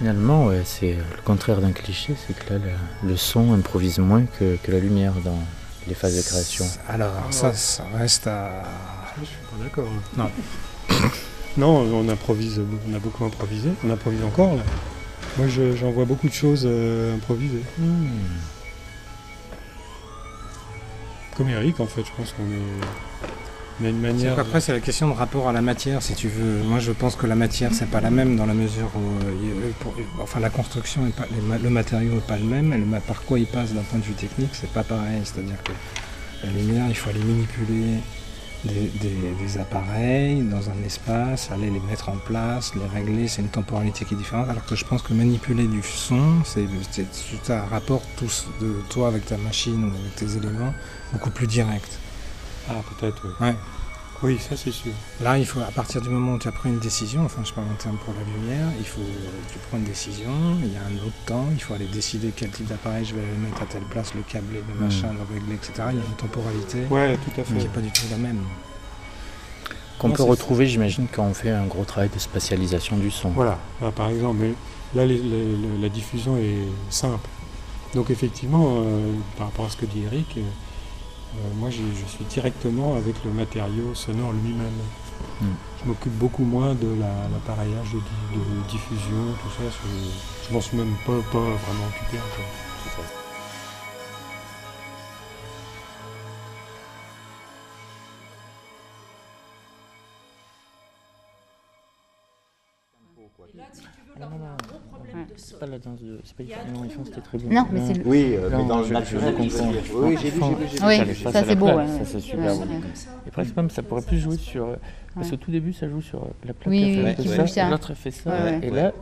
Finalement, ouais, c'est le contraire d'un cliché, c'est que là, le, le son improvise moins que, que la lumière dans les phases de création. Alors ça, ça reste à... Je suis pas d'accord. Non. Non, on improvise, on a beaucoup improvisé, on improvise encore là. Moi je- j'en vois beaucoup de choses euh, improvisées. Hmm. Comme Eric en fait, je pense qu'on est. On a une C'est la question de rapport à la matière, si tu veux. Moi, je pense que la matière, c'est pas la même dans la mesure où, euh, pour- enfin, la construction, est pas, les le matériau n'est pas le même, et le ma- par quoi il passe d'un point de vue technique, c'est pas pareil. C'est-à-dire que la lumière, il faut aller manipuler des, des- des appareils dans un espace, aller les mettre en place, les régler, c'est une temporalité qui est différente. Alors que je pense que manipuler du son, c'est un rapport tous de toi avec ta machine ou avec tes éléments beaucoup plus direct. Ah peut-être. Oui. Ouais. Oui, ça c'est sûr. Là, il faut, à partir du moment où tu as pris une décision, enfin je parle en termes pour la lumière, il faut, tu prends une décision, il y a un autre temps, il faut aller décider quel type d'appareil je vais le mettre à telle place, le câbler, le Mm. machin, le régler, etc. Il y a une temporalité Ouais, tout à fait. qui n'est pas du tout la même. Qu'on peut retrouver, j'imagine, quand on fait un gros travail de spatialisation du son. Voilà, Voilà, par exemple, mais là les- les- le- la diffusion est simple. Donc effectivement, euh, par rapport à ce que dit Eric, euh, moi j'ai- je suis directement avec le matériau sonore lui-même. Mm. Je m'occupe beaucoup moins de la- l'appareillage de diffusion, tout ça. Je, je m'en suis même pas, pas vraiment occupé encore. Pas la danse de. C'est pas trou, c'était très beau. Non, mais c'est le- Oui, euh, mais dans le naturel, dire. Oui, j'ai vu, j'ai vu. Oui, Ça, c'est beau, ouais, Ça, c'est super beau. Et presque même, ça pourrait plus jouer sur. euh, Parce qu'au tout début, ça joue sur euh, la plaque. Oui, oui, ça, L'autre, fait ça. Et là,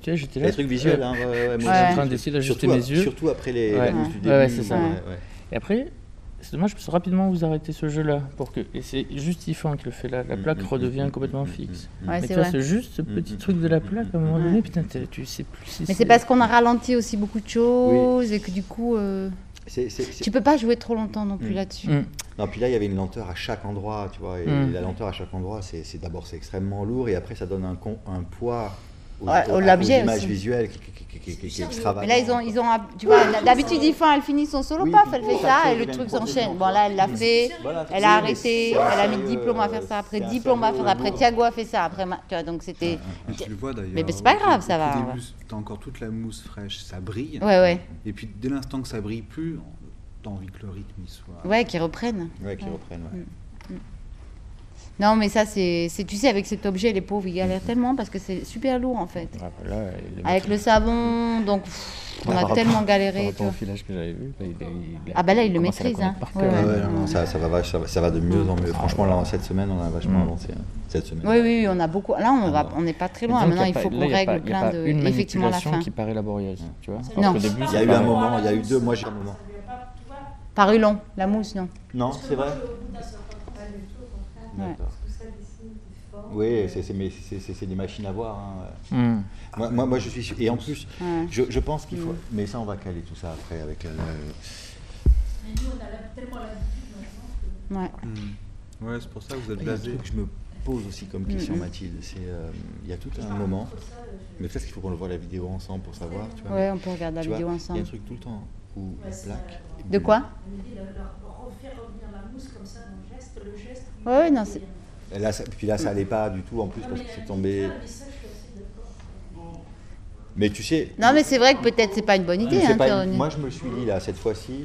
tu vois, j'étais là. Les trucs visuels, hein, Je suis en train d'essayer d'ajuster Surtout- mes yeux. surtout après les- Ouais, du c'est ça. Et après, c'est dommage, parce que rapidement vous arrêtez ce jeu-là. Pour que... Et c'est juste Yvan qui le fait là. La Mm, plaque redevient complètement fixe. Ouais, Mais c'est tu vois, vrai. c'est juste ce petit truc de la plaque, à un moment donné, putain, t'es- tu sais plus si Mais c'est parce qu'on a ralenti aussi beaucoup de choses et que du coup. euh, c'est- Tu peux pas jouer trop longtemps non plus Mm. là-dessus. Non, puis là, il y avait une lenteur à chaque endroit, tu vois. Et Mm. la lenteur à chaque endroit, c'est c'est- d'abord c'est extrêmement lourd et après ça donne un, con- un poids au aux l'objet aussi. visuelles qui, qui, qui, qui- qui- qui est. Mais là, ils ont, ils ont, tu vois, d'habitude, ils font, elle finit son solo, paf, elle fait ça et le truc s'enchaîne. Bon, là, elle l'a fait, Voilà, elle oui, a arrêté, elle a mis diplôme à faire ça, après diplôme à faire après. Thiago a fait ça, après, tu vois, donc c'était. Mais tu le vois d'ailleurs. Mais, c'est pas grave, ça Au va. T'as encore toute la mousse fraîche, ça brille. Ouais, ouais. Et puis dès l'instant que ça brille plus, t'as envie que le rythme il soit. Ouais, qu'ils reprennent. Ouais, qu'ils reprennent, ouais. Non, mais ça, c'est, tu sais, avec cet objet, les pauvres, ils galèrent tellement parce que c'est super lourd en fait. Avec le savon, donc pff, on Par a rapport- tellement Par galéré. tu au filage que j'avais vu, bah, il, il- Ah bah là, il le maîtrise, hein. par Ouais, cœur. ouais. Ouais, non, non, ça, ça, va, vach- ça, va, ça va de mieux en mieux. Franchement, là, en cette semaine, on a vachement Mm. avancé. hein, cette semaine. Oui, oui, oui, on a beaucoup. Là, on va, on n'est pas très loin. Maintenant, il faut pas- qu'on là, règle pas- il y a plein pas de. une Effectivement, la fin. qui paraît laborieuse, tu vois. Non. Il y a eu un moment, il y a eu deux, moi j'ai un moment. Paru long, la mousse, non. Non, c'est vrai. D'accord. Oui, c'est- c'est mais c'est- c'est- c'est des machines à voir. hein. Mm. Moi, moi, moi, je suis sûr. Et en plus, Ouais. je, je pense qu'il faut. Mm. Mais ça, on va caler tout ça après avec. euh, Ouais. Hmm. Ouais, c'est pour ça que vous êtes Il y a un blasé. truc que je me pose aussi comme question. Mathilde. C'est euh, il y a tout un moment. Mais peut-être qu'il faut qu'on le voit la vidéo ensemble pour savoir. Tu vois. Ouais, on peut regarder la vois, vidéo Il y ensemble. a un truc tout le temps où la plaque. est De quoi? Refaire revenir la mousse comme ça le geste. Ouais, ouais, non, c'est. Et là, ça- puis là, ça allait pas du tout en plus parce que c'est tombé. Mais tu sais. Non, mais c'est vrai que peut-être c'est pas une bonne idée. c'est Hein, pas une-. Moi, je me suis dit là, cette fois-ci.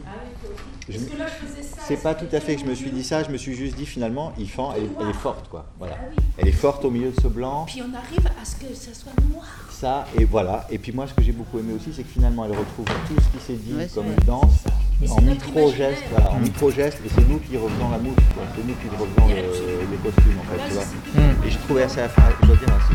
que là, je faisais ça. C'est pas tout à fait que je me suis dit ça, je me suis juste dit finalement, Ifan, elle, est- elle est forte quoi. Voilà. Ah oui. Elle est forte au milieu de ce blanc, Puis on arrive à ce que ça soit noir. ça, et voilà. Et puis moi, ce que j'ai beaucoup aimé aussi, c'est que finalement, elle retrouve tout ce qui s'est dit comme une danse en c'est notre micro-geste, imaginaire. voilà, en micro-geste, et c'est nous qui refaisons la mousse, quoi. c'est nous qui refaisons le- les costumes en fait, tu vois. Mm. Et je trouvais assez, je dois dire, assez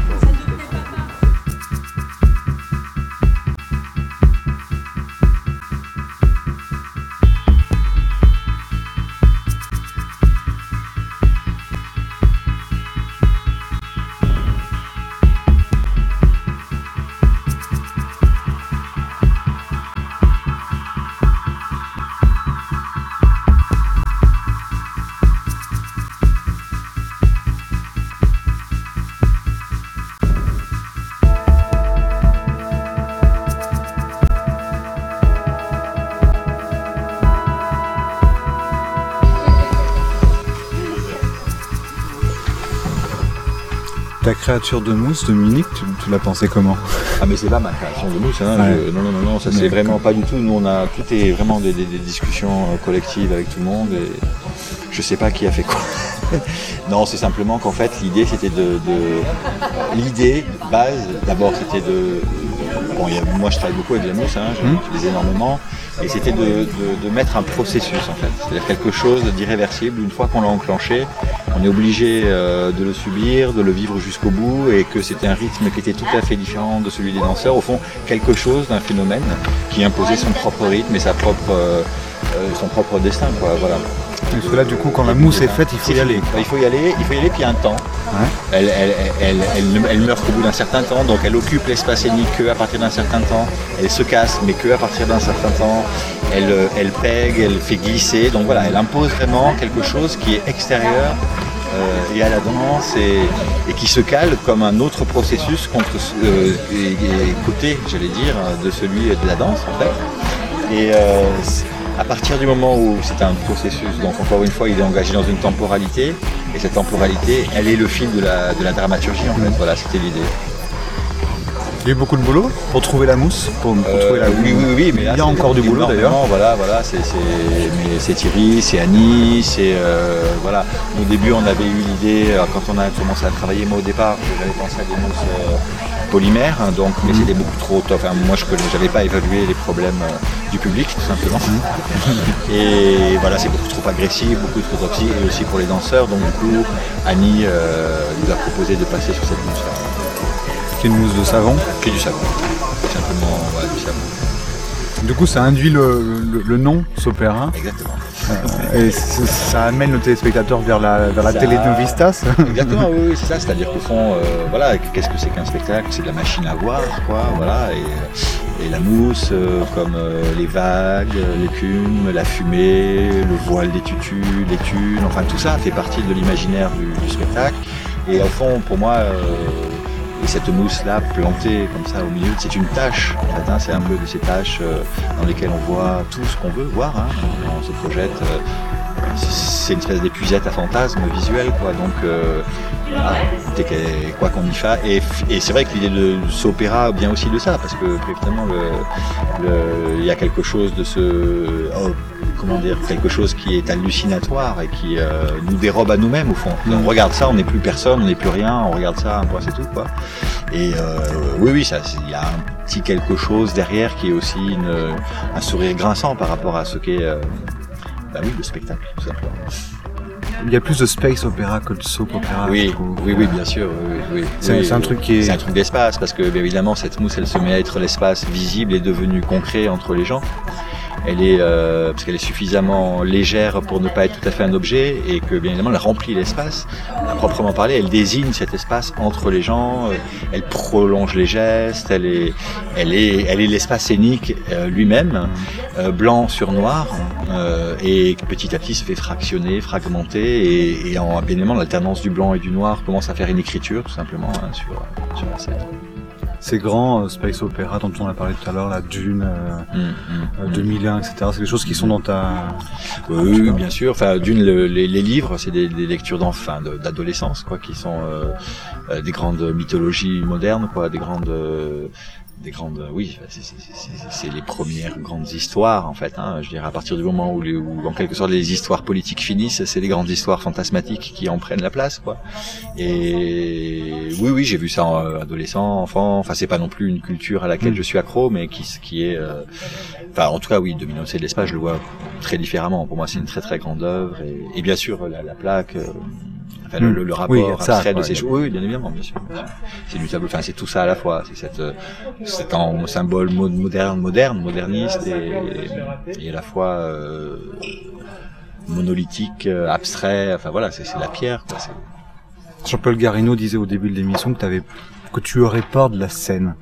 créature de mousse, Dominique, tu, tu l'as pensé comment? Ah mais c'est pas ma création de mousse, hein. Ouais. je- non, non, non, non, ça c'est vraiment pas du tout. Nous on a tout est vraiment des, des- des discussions euh, collectives avec tout le monde et je sais pas qui a fait quoi. non, c'est simplement qu'en fait l'idée c'était de, de- l'idée de base d'abord c'était de bon a- moi je travaille beaucoup avec la mousse, hein, Hmm. j'utilise énormément et c'était de, de- de mettre un processus en fait, c'est-à-dire quelque chose d'irréversible une fois qu'on l'a enclenché, on est obligé euh, de le subir, de le vivre jusqu'au bout et que c'était un rythme qui était tout à fait différent de celui des danseurs. Au fond, quelque chose d'un phénomène qui imposait son propre rythme et sa propre, euh, euh, son propre destin. Quoi, voilà. Parce que là, du coup, quand la mousse est faite, il faut y aller. Il faut y aller, il faut y aller, puis il y a un temps. Elle, elle, elle, elle, meurt qu'au bout d'un certain temps, donc elle occupe l'espace scénique que à partir d'un certain temps. Elle se casse, mais que à partir d'un certain temps. Elle, elle pègue, elle fait glisser. Donc voilà, elle impose vraiment quelque chose qui est extérieur euh, et à la danse et, qui se cale comme un autre processus euh, et, côté, j'allais dire, de celui de la danse en fait. Et euh, à partir du moment où c'est un processus, donc encore une fois, il est engagé dans une temporalité, et cette temporalité, elle est le fil de la, de la dramaturgie en fait. Voilà, c'était l'idée. Il y a eu beaucoup de boulot pour trouver la mousse, pour, pour trouver la Euh, oui, oui, oui, mais là, il y a encore du boulot d'ailleurs. Voilà, voilà, c'est, Thierry, c'est Annie, c'est euh, voilà. Au début, on avait eu l'idée euh, quand on a commencé à travailler. Moi, au départ, j'avais pensé à des mousses polymères, hein, donc, mais c'était beaucoup trop. Enfin, moi, je j'avais pas évalué les problèmes du public, tout simplement. Et voilà, c'est beaucoup trop agressif, beaucoup trop toxique, et aussi pour les danseurs. Donc, du coup, Annie euh, nous a proposé de passer sur cette mousse-là. C'est une mousse de savon. Qui est du savon. Simplement, du savon. Du coup, ça induit le, le- le nom Sopera. Exactement. Euh, et ça amène le téléspectateur vers la, vers la Ça- télénovistas. Exactement, oui, oui, c'est ça. C'est-à-dire qu'au fond, euh, voilà, qu'est-ce que c'est qu'un spectacle? C'est de la machine à voir, quoi, voilà. Et, Et la mousse, euh, comme euh, les vagues, euh, l'écume, la fumée, le voile des tutus, les tunes, enfin tout ça fait partie de l'imaginaire du, du spectacle. Et au fond, pour moi, euh, et cette mousse-là plantée comme ça au milieu, c'est une tâche. En fait, hein, c'est un peu de ces tâches euh, dans lesquelles on voit tout ce qu'on veut voir. hein. on se projette. euh, c'est une espèce d'épuisette à fantasmes visuel, quoi. Donc, qu'elle- quoi qu'on y fasse. Et, et c'est vrai que l'idée de ce opéra vient aussi de ça, parce que évidemment, il y a quelque chose de ce, oh, comment dire, quelque chose qui est hallucinatoire et qui euh, nous dérobe à nous-mêmes au fond. On regarde ça, on n'est plus personne, on n'est plus rien, on regarde ça, c'est tout, quoi. Et euh, oui, oui, il y a un petit quelque chose derrière qui est aussi une- un sourire grinçant par rapport à ce qu'est, euh, bah oui, le spectacle, tout simplement. Il y a plus de space opéra que de soap opéra. Oui, oui, oui, bien sûr. Oui, oui, oui. C'est- Oui, un truc qui est- C'est un truc d'espace parce que, bien évidemment, cette mousse, elle se met à être l'espace visible et devenu concret entre les gens. Elle est, euh, parce qu'elle est suffisamment légère pour ne pas être tout à fait un objet et que, bien évidemment, elle remplit l'espace. À proprement parler, elle désigne cet espace entre les gens. euh, Elle prolonge les gestes. Elle est, elle est, elle est l'espace scénique euh, lui-même, euh, blanc sur noir, euh, et petit à petit se fait fractionner, fragmenter, et, et en bien évidemment l'alternance du blanc et du noir commence à faire une écriture tout simplement hein, sur, sur la scène. Ces grands euh, space opéra dont on a parlé tout à l'heure, la Dune, euh, Mm, euh, 2001, etc. C'est des choses qui sont dans ta. Oui, bien sûr. Enfin, d'une, le- les, les livres, c'est des, des lectures d'enfants, de- d'adolescence, quoi, qui sont euh, des grandes mythologies modernes, quoi, des grandes, des grandes, oui, c'est- les premières grandes histoires, en fait. Hein, je dirais à partir du moment où, les, où, en quelque sorte, les histoires politiques finissent, c'est les grandes histoires fantasmatiques qui en prennent la place, quoi. Et oui, oui, j'ai vu ça en euh, adolescent, enfant. Enfin, c'est pas non plus une culture à laquelle je suis accro, mais qui, qui est, euh, enfin, en tout cas, oui, Domino, c'est de l'espace, je le vois très différemment. Pour moi, c'est une très très grande œuvre, et, et bien sûr, la, la plaque. euh, Enfin, le, le- le rapport Oui, ça, abstrait de ces choses. Oui, bien évidemment, bien sûr. C'est du tableau. Enfin, c'est tout ça à la fois. C'est cette, c'est un symbole mo- moderne, moderne, moderniste et, et à la fois euh, monolithique, euh, abstrait. Enfin voilà, c'est la pierre. Jean-Paul Garino disait au début de l'émission que, que tu aurais peur de la scène.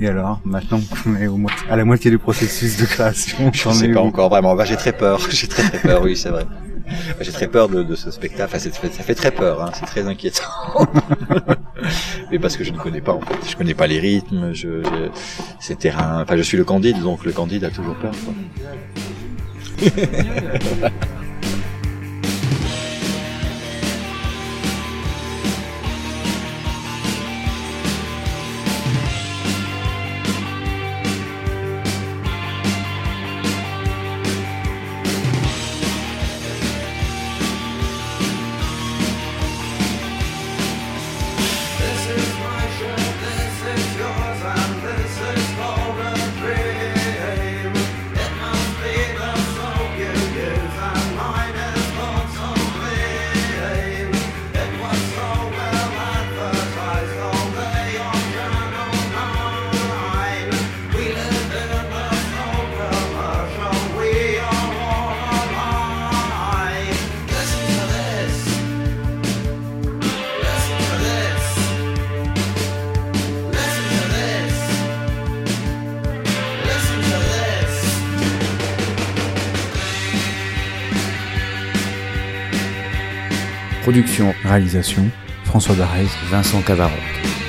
Et alors, maintenant qu'on est au à la moitié du processus de création, Je j'en ai pas où encore vraiment. Bah, j'ai très peur. J'ai très très peur. Oui, c'est vrai. J'ai très peur de, de ce spectacle. Enfin, ça fait très peur. Hein. C'est très inquiétant. Mais parce que je ne connais pas. En fait, je connais pas les rythmes. Je, je ces terrains. Enfin, je suis le Candide, donc le Candide a toujours peur. Quoi. François Darès. Vincent Cavaroc.